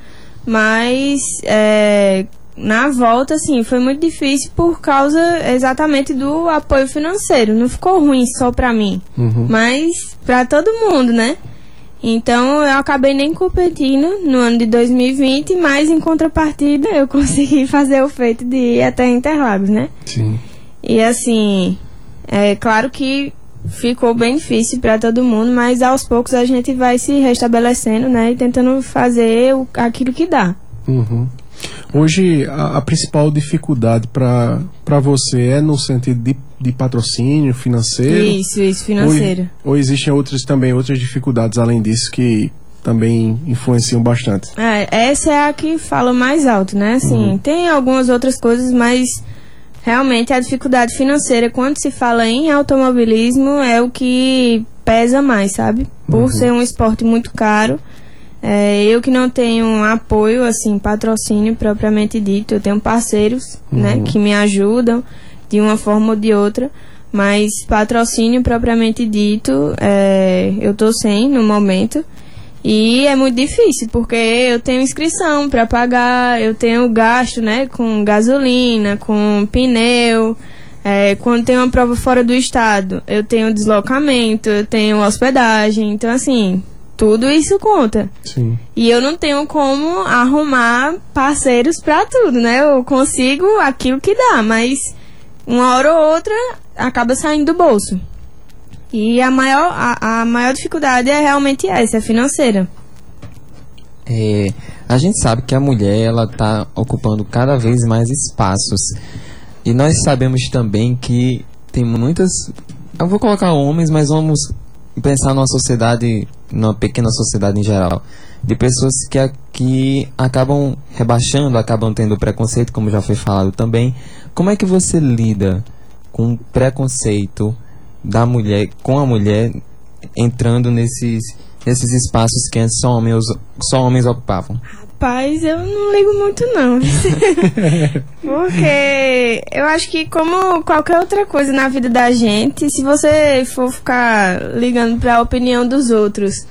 mas é, na volta, assim, foi muito difícil por causa exatamente do apoio financeiro. Não ficou ruim só pra mim, uhum. mas pra todo mundo, né? Então eu acabei nem competindo no ano de 2020, mas em contrapartida eu [laughs] consegui fazer o feito de ir até Interlagos, né? Sim. E assim, é claro que ficou bem difícil para todo mundo, mas aos poucos a gente vai se restabelecendo, né? E tentando fazer o, aquilo que dá. Uhum. Hoje, a, a principal dificuldade para você é no sentido de, de patrocínio financeiro? Isso, isso, financeiro. Ou, ou existem outras também, outras dificuldades além disso que também influenciam bastante? É, essa é a que fala mais alto, né? Assim, uhum. tem algumas outras coisas, mas realmente a dificuldade financeira, quando se fala em automobilismo, é o que pesa mais, sabe? Por uhum. ser um esporte muito caro é, eu que não tenho apoio, assim, patrocínio propriamente dito, eu tenho parceiros, né, uhum. né, que me ajudam de uma forma ou de outra, mas patrocínio propriamente dito, é, eu tô sem no momento. E é muito difícil, porque eu tenho inscrição para pagar, eu tenho gasto, né, com gasolina, com pneu, é, quando tem uma prova fora do estado, eu tenho deslocamento, eu tenho hospedagem, então assim, tudo isso conta. Sim. E eu não tenho como arrumar parceiros para tudo, né? Eu consigo aquilo que dá, mas uma hora ou outra acaba saindo do bolso. E a maior, a, a maior dificuldade é realmente essa, é financeira. É, a gente sabe que a mulher ela está ocupando cada vez mais espaços. E nós sabemos também que tem muitas. Eu vou colocar homens, mas vamos pensar numa sociedade, numa pequena sociedade em geral, de pessoas que, acabam rebaixando, acabam tendo preconceito, como já foi falado também. Como é que você lida com o preconceito da mulher, com a mulher entrando nesses, nesses espaços que antes só homens, só homens ocupavam? Rapaz, eu não ligo muito não. [laughs] Porque eu acho que como qualquer outra coisa na vida da gente, se você for ficar ligando para a opinião dos outros,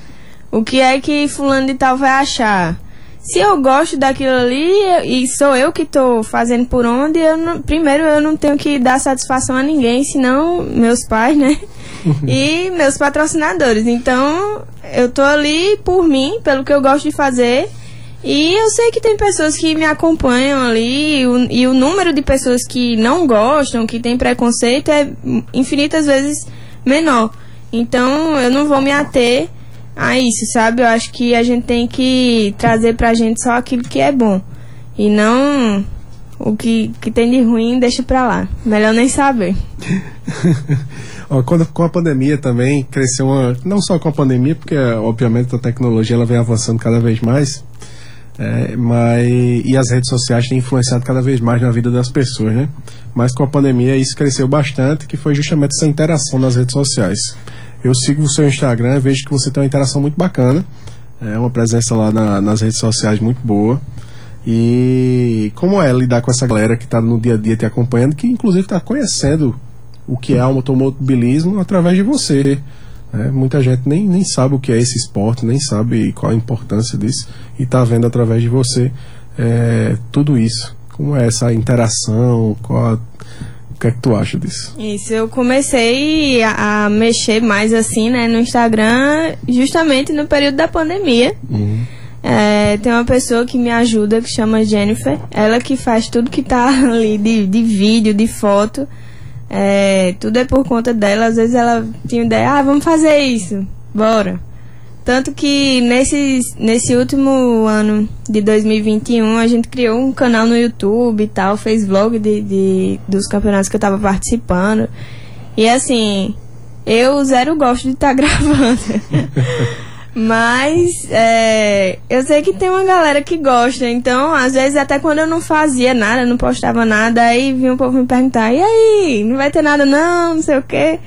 o que é que fulano de tal vai achar? Se eu gosto daquilo ali e sou eu que estou fazendo por onde, eu não, primeiro eu não tenho que dar satisfação a ninguém, senão meus pais, né? [laughs] e meus patrocinadores. Então, eu tô ali por mim, pelo que eu gosto de fazer E eu sei que tem pessoas que me acompanham ali e o, e o número de pessoas que não gostam, que tem preconceito é infinitas vezes menor. Então eu não vou me ater a isso, sabe? Eu acho que a gente tem que trazer pra gente só aquilo que é bom. E não o que, que tem de ruim, deixa pra lá. Melhor nem saber. [laughs] Quando, com a pandemia também cresceu uma. Não só com a pandemia, porque obviamente a tecnologia ela vem avançando cada vez mais. É, mas, e as redes sociais têm influenciado cada vez mais na vida das pessoas, né? Mas com a pandemia isso cresceu bastante, que foi justamente essa interação nas redes sociais. Eu sigo o seu Instagram, vejo que você tem uma interação muito bacana, é uma presença lá na, nas redes sociais muito boa. E como é lidar com essa galera que está no dia a dia te acompanhando, que inclusive está conhecendo o que é o automobilismo através de você. Né? Muita gente nem, nem sabe o que é esse esporte, nem sabe qual a importância disso, e está vendo através de você é, tudo isso. Como é essa interação? Qual a, o que é que tu acha disso? Isso, eu comecei a, a mexer mais assim, né, no Instagram, justamente no período da pandemia. Uhum. É, tem uma pessoa que me ajuda que chama Jennifer. Ela que faz tudo que tá [laughs] ali de, de vídeo, de foto. É, tudo é por conta dela. Às vezes ela tinha ideia, ah, vamos fazer isso, bora. Tanto que nesse, nesse último ano de 2021 a gente criou um canal no YouTube e tal, fez vlog de, de dos campeonatos que eu tava participando. E assim, eu zero gosto de estar tá [laughs] gravando. Mas é, eu sei que tem uma galera que gosta, então às vezes até quando eu não fazia nada, não postava nada, aí vinha o povo me perguntar, e aí, não vai ter nada não, não sei o quê.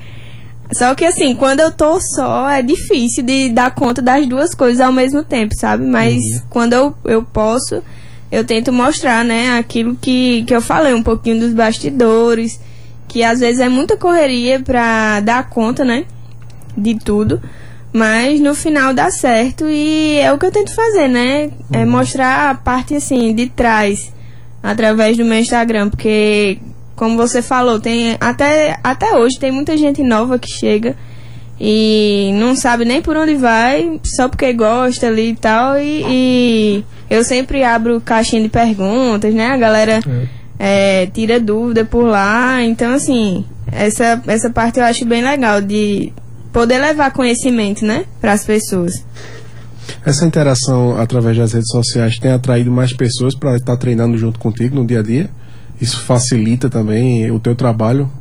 Só que assim, quando eu tô só, é difícil de dar conta das duas coisas ao mesmo tempo, sabe? Mas uhum. quando eu, eu posso, eu tento mostrar, né, aquilo que, que eu falei, um pouquinho dos bastidores, que às vezes é muita correria pra dar conta, né, de tudo. Mas no final dá certo e é o que eu tento fazer, né? É uhum. mostrar a parte assim de trás através do meu Instagram, porque como você falou, tem até até hoje tem muita gente nova que chega e não sabe nem por onde vai, só porque gosta ali e tal e, e eu sempre abro caixinha de perguntas, né? A galera é. É, tira dúvida por lá, então assim, essa essa parte eu acho bem legal de poder levar conhecimento, né, para as pessoas. Essa interação através das redes sociais tem atraído mais pessoas para estar treinando junto contigo no dia a dia? Isso facilita também o teu trabalho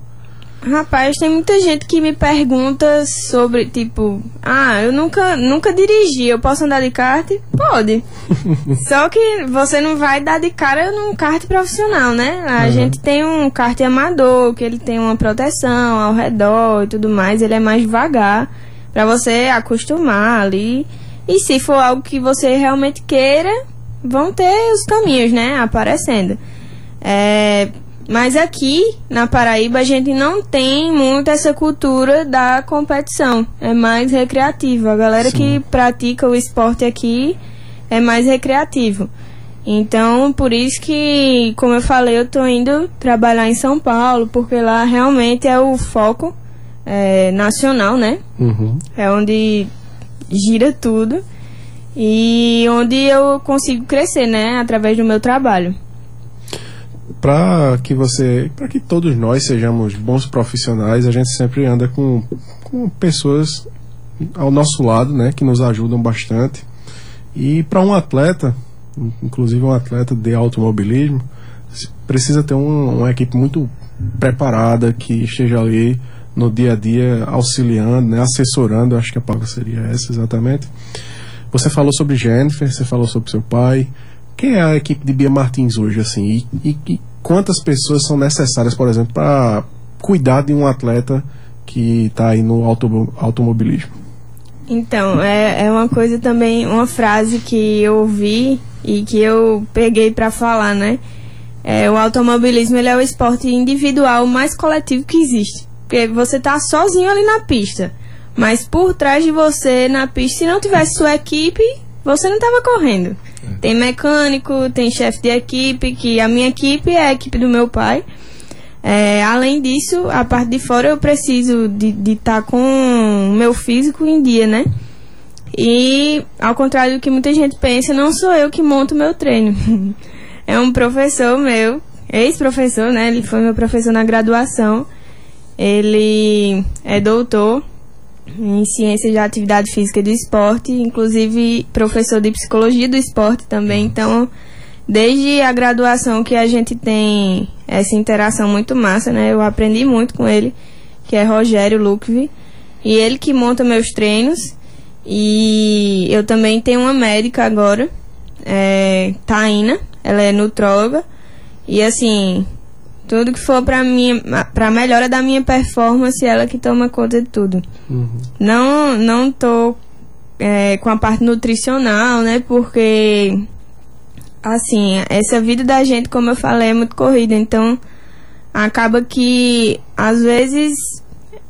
Rapaz, tem muita gente que me pergunta sobre, tipo, ah, eu nunca, nunca dirigi, eu posso andar de kart? Pode. [laughs] Só que você não vai dar de cara num kart profissional, né? A uhum. gente tem um kart amador, que ele tem uma proteção ao redor e tudo mais, ele é mais devagar, para você acostumar ali. E se for algo que você realmente queira, vão ter os caminhos, né, aparecendo. É, mas aqui na Paraíba a gente não tem muito essa cultura da competição. É mais recreativo. A galera Sim. que pratica o esporte aqui é mais recreativo. Então, por isso que, como eu falei, eu tô indo trabalhar em São Paulo, porque lá realmente é o foco é, nacional, né? Uhum. É onde gira tudo e onde eu consigo crescer, né? Através do meu trabalho para que você, para que todos nós sejamos bons profissionais, a gente sempre anda com, com pessoas ao nosso lado, né, que nos ajudam bastante. E para um atleta, inclusive um atleta de automobilismo, precisa ter um, uma equipe muito preparada que esteja ali no dia a dia auxiliando, né, assessorando, acho que a palavra seria essa exatamente. Você falou sobre Jennifer, você falou sobre seu pai, quem é a equipe de Bia Martins hoje, assim? E, e, quantas pessoas são necessárias, por exemplo, para cuidar de um atleta que está aí no auto, automobilismo? Então, é, é uma coisa também, uma frase que eu ouvi e que eu peguei para falar, né? É, o automobilismo ele é o esporte individual mais coletivo que existe. Porque você tá sozinho ali na pista. Mas por trás de você na pista, se não tivesse sua equipe, você não estava correndo. Tem mecânico, tem chefe de equipe, que a minha equipe é a equipe do meu pai. É, além disso, a parte de fora eu preciso de estar tá com o meu físico em dia, né? E, ao contrário do que muita gente pensa, não sou eu que monto meu treino. [laughs] é um professor meu, ex-professor, né? Ele foi meu professor na graduação. Ele é doutor em ciências da atividade física e do esporte, inclusive professor de psicologia do esporte também. Então, desde a graduação que a gente tem essa interação muito massa, né? Eu aprendi muito com ele, que é Rogério Lukvi, e ele que monta meus treinos. E eu também tenho uma médica agora, é, Taina, ela é nutróloga. E assim, tudo que for para minha para melhora da minha performance, ela que toma conta de tudo. Uhum. Não não tô é, com a parte nutricional, né? Porque assim, essa vida da gente, como eu falei, é muito corrida, então acaba que às vezes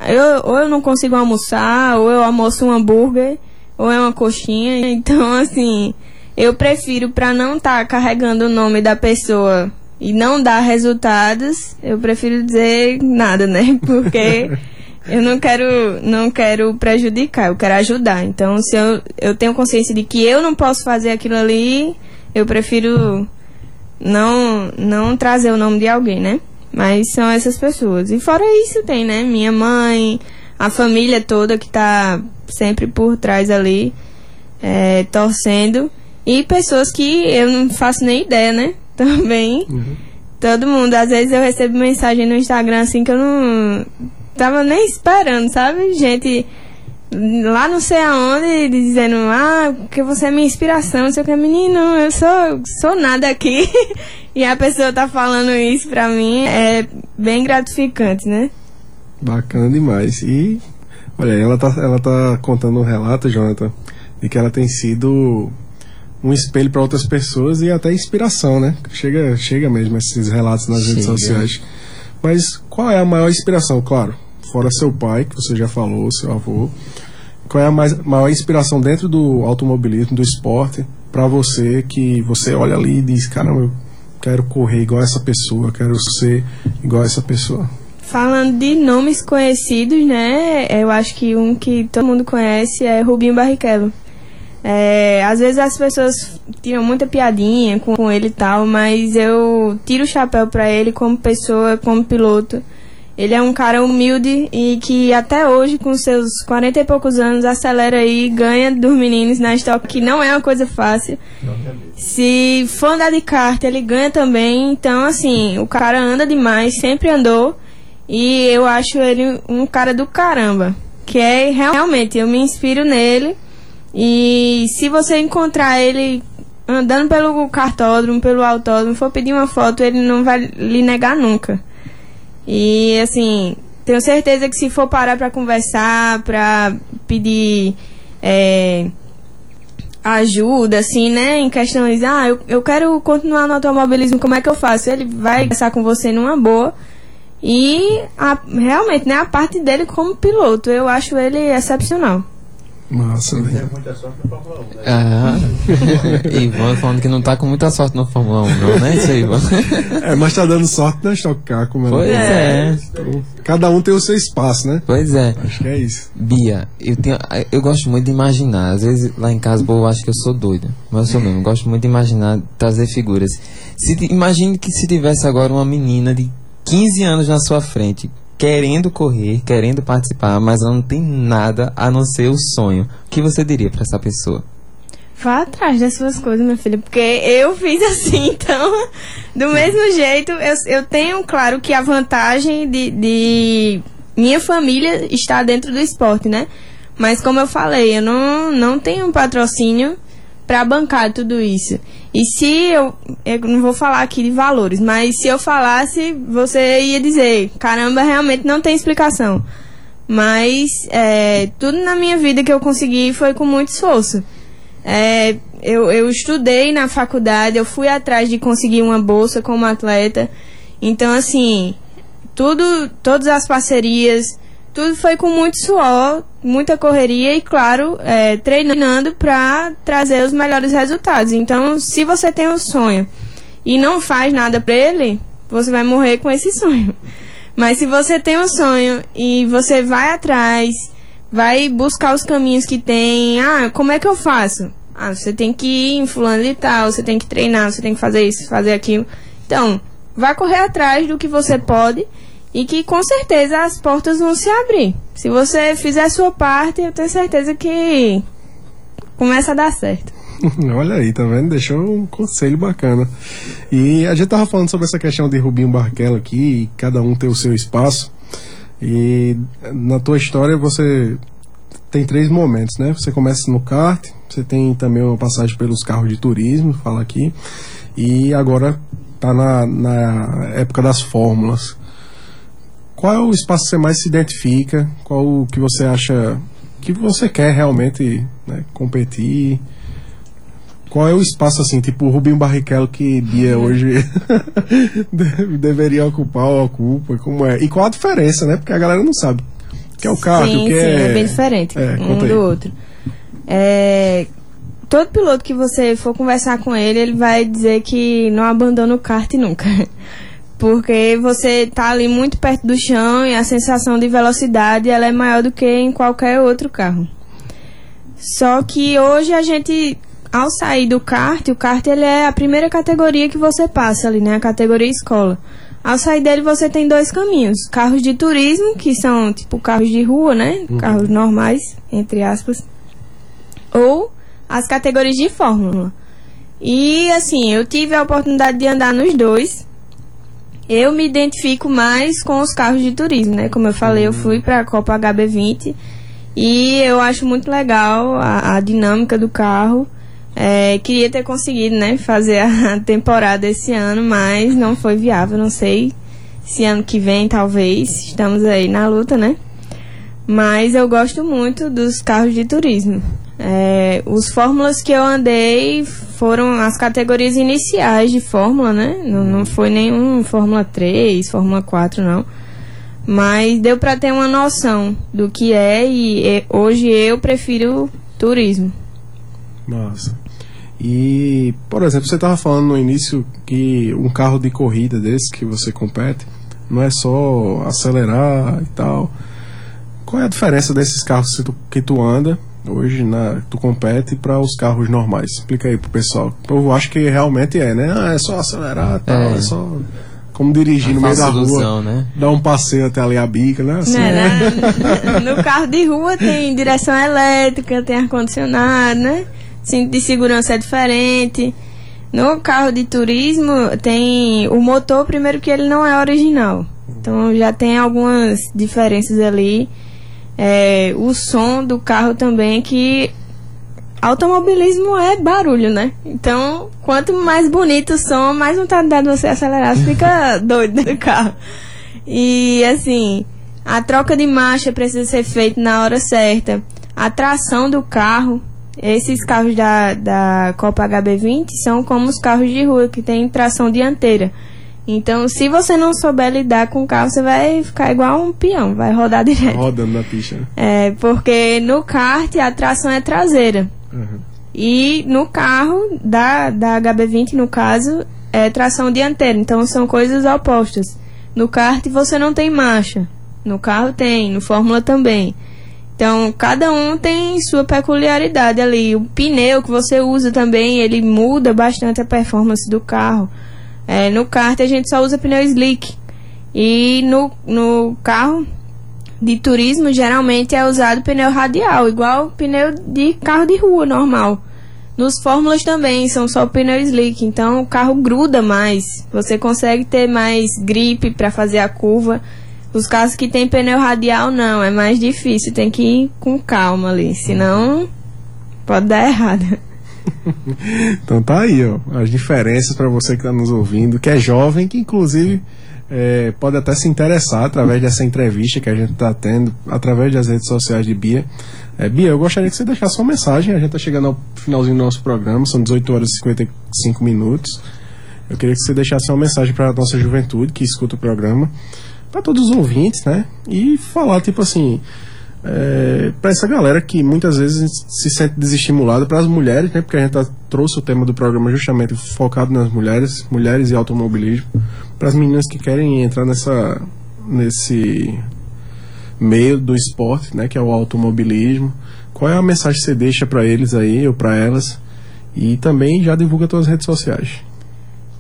eu, ou eu não consigo almoçar, ou eu almoço um hambúrguer, ou é uma coxinha. [laughs] Então, assim, eu prefiro, para não estar tá carregando o nome da pessoa e não dar resultados, eu prefiro dizer nada, né? [laughs] Porque eu não quero, não quero prejudicar, eu quero ajudar. Então, se eu, eu tenho consciência de que eu não posso fazer aquilo ali, eu prefiro não, não trazer o nome de alguém, né? Mas são essas pessoas. E fora isso tem, né? Minha mãe, a família toda que tá sempre por trás ali, é, torcendo. E pessoas que eu não faço nem ideia, né? Também. Uhum. Todo mundo. Às vezes eu recebo mensagem no Instagram assim que eu não tava nem esperando, sabe? Gente lá não sei aonde, dizendo, ah, que você é minha inspiração, não sei o que, menino, eu sou, sou nada aqui. [laughs] e a pessoa tá falando isso pra mim, é bem gratificante, né? Bacana demais. E, olha, ela tá, ela tá contando um relato, Jonathan, de que ela tem sido um espelho para outras pessoas e até inspiração, né? Chega, chega mesmo esses relatos nas chega. redes sociais. Mas qual é a maior inspiração, claro? fora seu pai, que você já falou, seu avô, qual é a mais, maior inspiração dentro do automobilismo, do esporte, para você que você olha ali e diz, caramba, eu quero correr igual essa pessoa, quero ser igual essa pessoa? Falando de nomes conhecidos, né? Eu acho que um que todo mundo conhece é Rubinho Barrichello. É, às vezes as pessoas tiram muita piadinha com, com ele e tal, mas eu tiro o chapéu para ele como pessoa, como piloto. Ele é um cara humilde e que até hoje, com seus 40 e poucos anos, acelera e ganha dos meninos na estoque, que não é uma coisa fácil. Se for andar de kart, ele ganha também. Então, assim, o cara anda demais, sempre andou. E eu acho ele um cara do caramba. Que é realmente, eu me inspiro nele. E se você encontrar ele andando pelo cartódromo, pelo autódromo, for pedir uma foto, ele não vai lhe negar nunca. E assim, tenho certeza que se for parar para conversar, para pedir é, ajuda, assim, né, em questões, ah, eu, eu quero continuar no automobilismo, como é que eu faço? Ele vai conversar com você numa boa. E a, realmente, né, a parte dele como piloto, eu acho ele excepcional. Massa. Tem muita sorte Fórmula 1, né? Ah, [laughs] Ivan falando que não tá com muita sorte na Fórmula 1, não, né? Isso aí, Ivan. É, mas tá dando sorte na Stock Car, como Pois é. Então, cada um tem o seu espaço, né? Pois é. Acho que é isso. Bia, eu, tenho, eu gosto muito de imaginar. Às vezes lá em casa o povo acha que eu sou doida. Mas eu sou mesmo. Eu gosto muito de imaginar, trazer figuras. Se, imagine que se tivesse agora uma menina de 15 anos na sua frente querendo correr, querendo participar, mas ela não tem nada a não ser o sonho. O que você diria para essa pessoa? Vá atrás das suas coisas, minha filha, porque eu fiz assim, [laughs] então, do mesmo jeito, eu, eu tenho, claro, que a vantagem de, de minha família estar dentro do esporte, né? Mas como eu falei, eu não, não tenho um patrocínio para bancar tudo isso. E se eu, eu não vou falar aqui de valores, mas se eu falasse, você ia dizer, caramba, realmente não tem explicação. Mas é, tudo na minha vida que eu consegui foi com muito esforço. É, eu, eu estudei na faculdade, eu fui atrás de conseguir uma bolsa como atleta. Então, assim, tudo, todas as parcerias, tudo foi com muito suor, muita correria e, claro, é, treinando para trazer os melhores resultados. Então, se você tem um sonho e não faz nada para ele, você vai morrer com esse [laughs] sonho. Mas se você tem um sonho e você vai atrás, vai buscar os caminhos que tem. Ah, como é que eu faço? Ah, você tem que ir em fulano e tal, você tem que treinar, você tem que fazer isso, fazer aquilo. Então, vai correr atrás do que você pode e que com certeza as portas vão se abrir. Se você fizer a sua parte, eu tenho certeza que começa a dar certo. [laughs] Olha aí, tá vendo? Deixou um conselho bacana. E a gente tava falando sobre essa questão de Rubinho Barrichello aqui, cada um tem o seu espaço. E na tua história você tem três momentos, né? Você começa no kart, você tem também uma passagem pelos carros de turismo, fala aqui, e agora tá na, na época das fórmulas. Qual é o espaço que você mais se identifica? Qual o que você acha que você quer realmente né, competir? Qual é o espaço assim, tipo o Rubinho Barrichello que Bia hoje [laughs] deveria ocupar ou ocupa? Como é? E qual a diferença, né? Porque a galera não sabe. O que é o carro, sim, o que sim, é... é bem diferente É, um do outro. É, todo piloto que você for conversar com ele, ele vai dizer que não abandona o kart nunca. Porque você tá ali muito perto do chão e a sensação de velocidade ela é maior do que em qualquer outro carro. Só que hoje a gente, ao sair do kart, o kart ele é a primeira categoria que você passa ali, né? A categoria escola. Ao sair dele você tem dois caminhos. Carros de turismo, que são tipo carros de rua, né? Carros normais, entre aspas. Ou as categorias de fórmula. E assim, eu tive a oportunidade de andar nos dois. Eu me identifico mais com os carros de turismo, né? Como eu falei, eu fui para a Copa HB20 e eu acho muito legal a, a dinâmica do carro. É, queria ter conseguido, né, fazer a [laughs] temporada esse ano, mas não foi viável. Não sei se ano que vem, talvez. Estamos aí na luta, né? Mas eu gosto muito dos carros de turismo. É, os fórmulas que eu andei foram as categorias iniciais de fórmula, né? Não, não foi nenhum Fórmula 3, Fórmula 4, não. Mas deu para ter uma noção do que é e, e hoje eu prefiro turismo. Massa. E, por exemplo, você estava falando no início que um carro de corrida desse que você compete não é só acelerar e tal. Qual é a diferença desses carros que tu, que tu anda hoje, na, tu compete para os carros normais? Explica aí pro pessoal. Eu acho que realmente é, né? Ah, é só acelerar e tal, é, É. só como dirigir no A meio da falsa rua, ilusão, né? dar um passeio até ali a bica, né? Assim, Né, né? [laughs] No carro de rua tem direção elétrica, tem ar-condicionado, né? Cinto de segurança é diferente. No carro de turismo tem o motor, primeiro que ele não é original. Então já tem algumas diferenças ali. É, o som do carro também que automobilismo é barulho, né? Então, quanto mais bonito o som, mais vontade dá de você acelerar, você fica [laughs] doido do carro. E assim, a troca de marcha precisa ser feita na hora certa. A tração do carro, esses carros da, da Copa HB20 são como os carros de rua, que tem tração dianteira. Então, se você não souber lidar com o carro, você vai ficar igual um peão, vai rodar direto. rodando na pista. né? É, porque no kart a tração é traseira. Uhum. E no carro da, da HB20, no caso, é tração dianteira. Então são coisas opostas. No kart você não tem marcha. No carro tem, no Fórmula também. Então cada um tem sua peculiaridade ali. O pneu que você usa também, ele muda bastante a performance do carro. É, no kart a gente só usa pneu slick. E no, no carro de turismo geralmente é usado pneu radial, igual pneu de carro de rua normal. Nos fórmulas também são só pneu slick, então o carro gruda mais. Você consegue ter mais gripe para fazer a curva. Os carros que tem pneu radial não, é mais difícil, tem que ir com calma ali, senão pode dar errado. Então tá aí, ó, as diferenças para você que está nos ouvindo, que é jovem, que inclusive é, pode até se interessar através dessa entrevista que a gente está tendo, através das redes sociais de Bia. É, Bia, eu gostaria que você deixasse uma mensagem, a gente está chegando ao finalzinho do nosso programa, são 18 horas e 55 minutos. Eu queria que você deixasse uma mensagem para a nossa juventude que escuta o programa, para todos os ouvintes, né? E falar, tipo assim, é, para essa galera que muitas vezes se sente desestimulada, para as mulheres, né? Porque a gente tá- trouxe o tema do programa justamente focado nas mulheres, mulheres e automobilismo, para as meninas que querem entrar nessa nesse meio do esporte, né, que é o automobilismo. Qual é a mensagem que você deixa para eles aí ou para elas? E também já divulga suas redes sociais.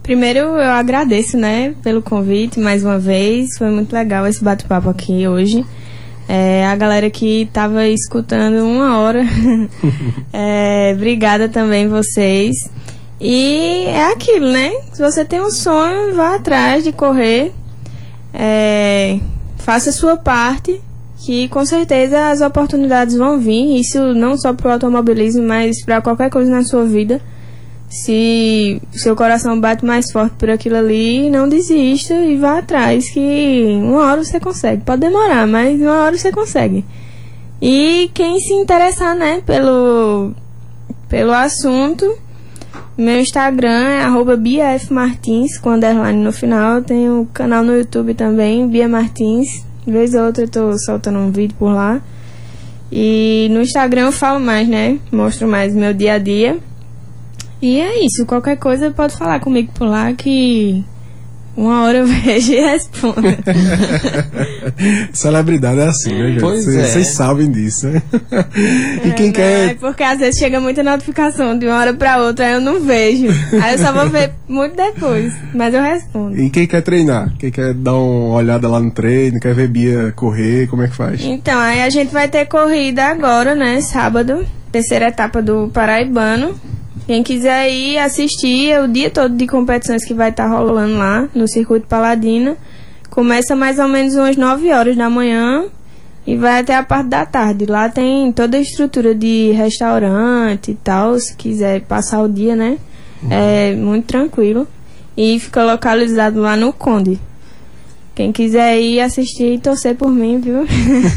Primeiro eu agradeço, né, pelo convite mais uma vez. Foi muito legal esse bate-papo aqui hoje. É, a galera que estava escutando uma hora. [laughs] é, obrigada também vocês. E é aquilo, né? Se você tem um sonho, vá atrás de correr. É, faça a sua parte, que com certeza as oportunidades vão vir. Isso não só para o automobilismo, mas para qualquer coisa na sua vida. Se seu coração bate mais forte por aquilo ali, não desista e vá atrás, que uma hora você consegue. Pode demorar, mas uma hora você consegue. E quem se interessar, né, pelo, pelo assunto, meu Instagram é biafmartins, com underline no final. Tenho um canal no YouTube também, Bia Martins. De vez ou outra eu tô soltando um vídeo por lá. E no Instagram eu falo mais, né? Mostro mais meu dia a dia. E é isso. Qualquer coisa pode falar comigo por lá que uma hora eu [laughs] vejo e respondo. [laughs] Celebridade é assim, né, gente? Pois é. Vocês sabem disso, né? [laughs] e quem É, quer. É porque às vezes chega muita notificação de uma hora pra outra, aí eu não vejo. Aí eu só vou ver muito depois, mas eu respondo. E quem quer treinar? Quem quer dar uma olhada lá no treino, quer ver Bia correr, como é que faz? Então, aí a gente vai ter corrida agora, né? Sábado, terceira etapa do Paraibano. Quem quiser ir assistir é o dia todo de competições que vai estar rolando lá no Circuito Paladino. Começa mais ou menos umas 9 horas da manhã e vai até a parte da tarde. Lá tem toda a estrutura de restaurante e tal, se quiser passar o dia, né? É muito tranquilo. E fica localizado lá no Conde. Quem quiser ir assistir e torcer por mim, viu?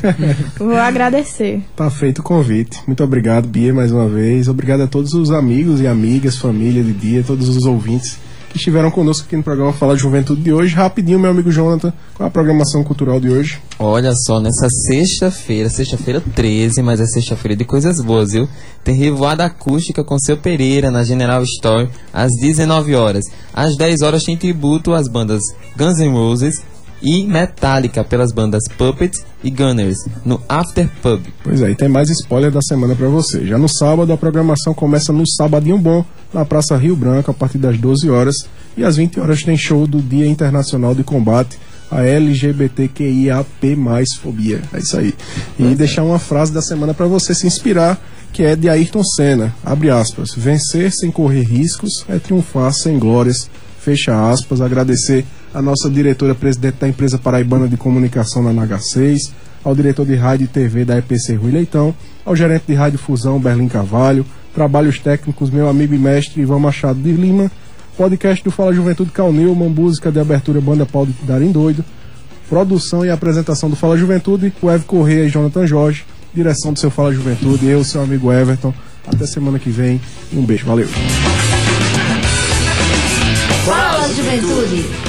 [laughs] Vou agradecer. Tá feito o convite. Muito obrigado, Bia, mais uma vez. Obrigado a todos os amigos e amigas, família de Bia, todos os ouvintes que estiveram conosco aqui no programa Fala de Juventude de hoje. Rapidinho, meu amigo Jonathan, qual a programação cultural de hoje? Olha só, nessa sexta-feira, sexta-feira 13, mas é sexta-feira de coisas boas, viu? Tem revoada acústica com seu Pereira na General Store às 19 horas. Às 10 horas tem tributo às bandas Guns N' Roses e Metallica pelas bandas Puppets e Gunners no After Pub. Pois é, e tem mais spoiler da semana pra você. Já no sábado, a programação começa no Sabadinho Bom, na Praça Rio Branco, a partir das 12 horas. E às 20 horas tem show do Dia Internacional de Combate a LGBTQIAP+, fobia. É isso aí. E deixar uma frase da semana pra você se inspirar, que é de Ayrton Senna. Abre aspas. Vencer sem correr riscos é triunfar sem glórias. Fecha aspas. Agradecer a nossa diretora presidente da empresa paraibana de comunicação na NH6, ao diretor de rádio e TV da EPC Rui Leitão, ao gerente de rádio Fusão Berlim Carvalho, trabalhos técnicos meu amigo e mestre Ivan Machado de Lima, podcast do Fala Juventude Calneu, uma música de abertura Banda Pau de Darim Doido, produção e apresentação do Fala Juventude, o Evo Correia e Jonathan Jorge, direção do seu Fala Juventude, eu, seu amigo Everton. Até semana que vem. Um beijo, valeu. Fala Juventude.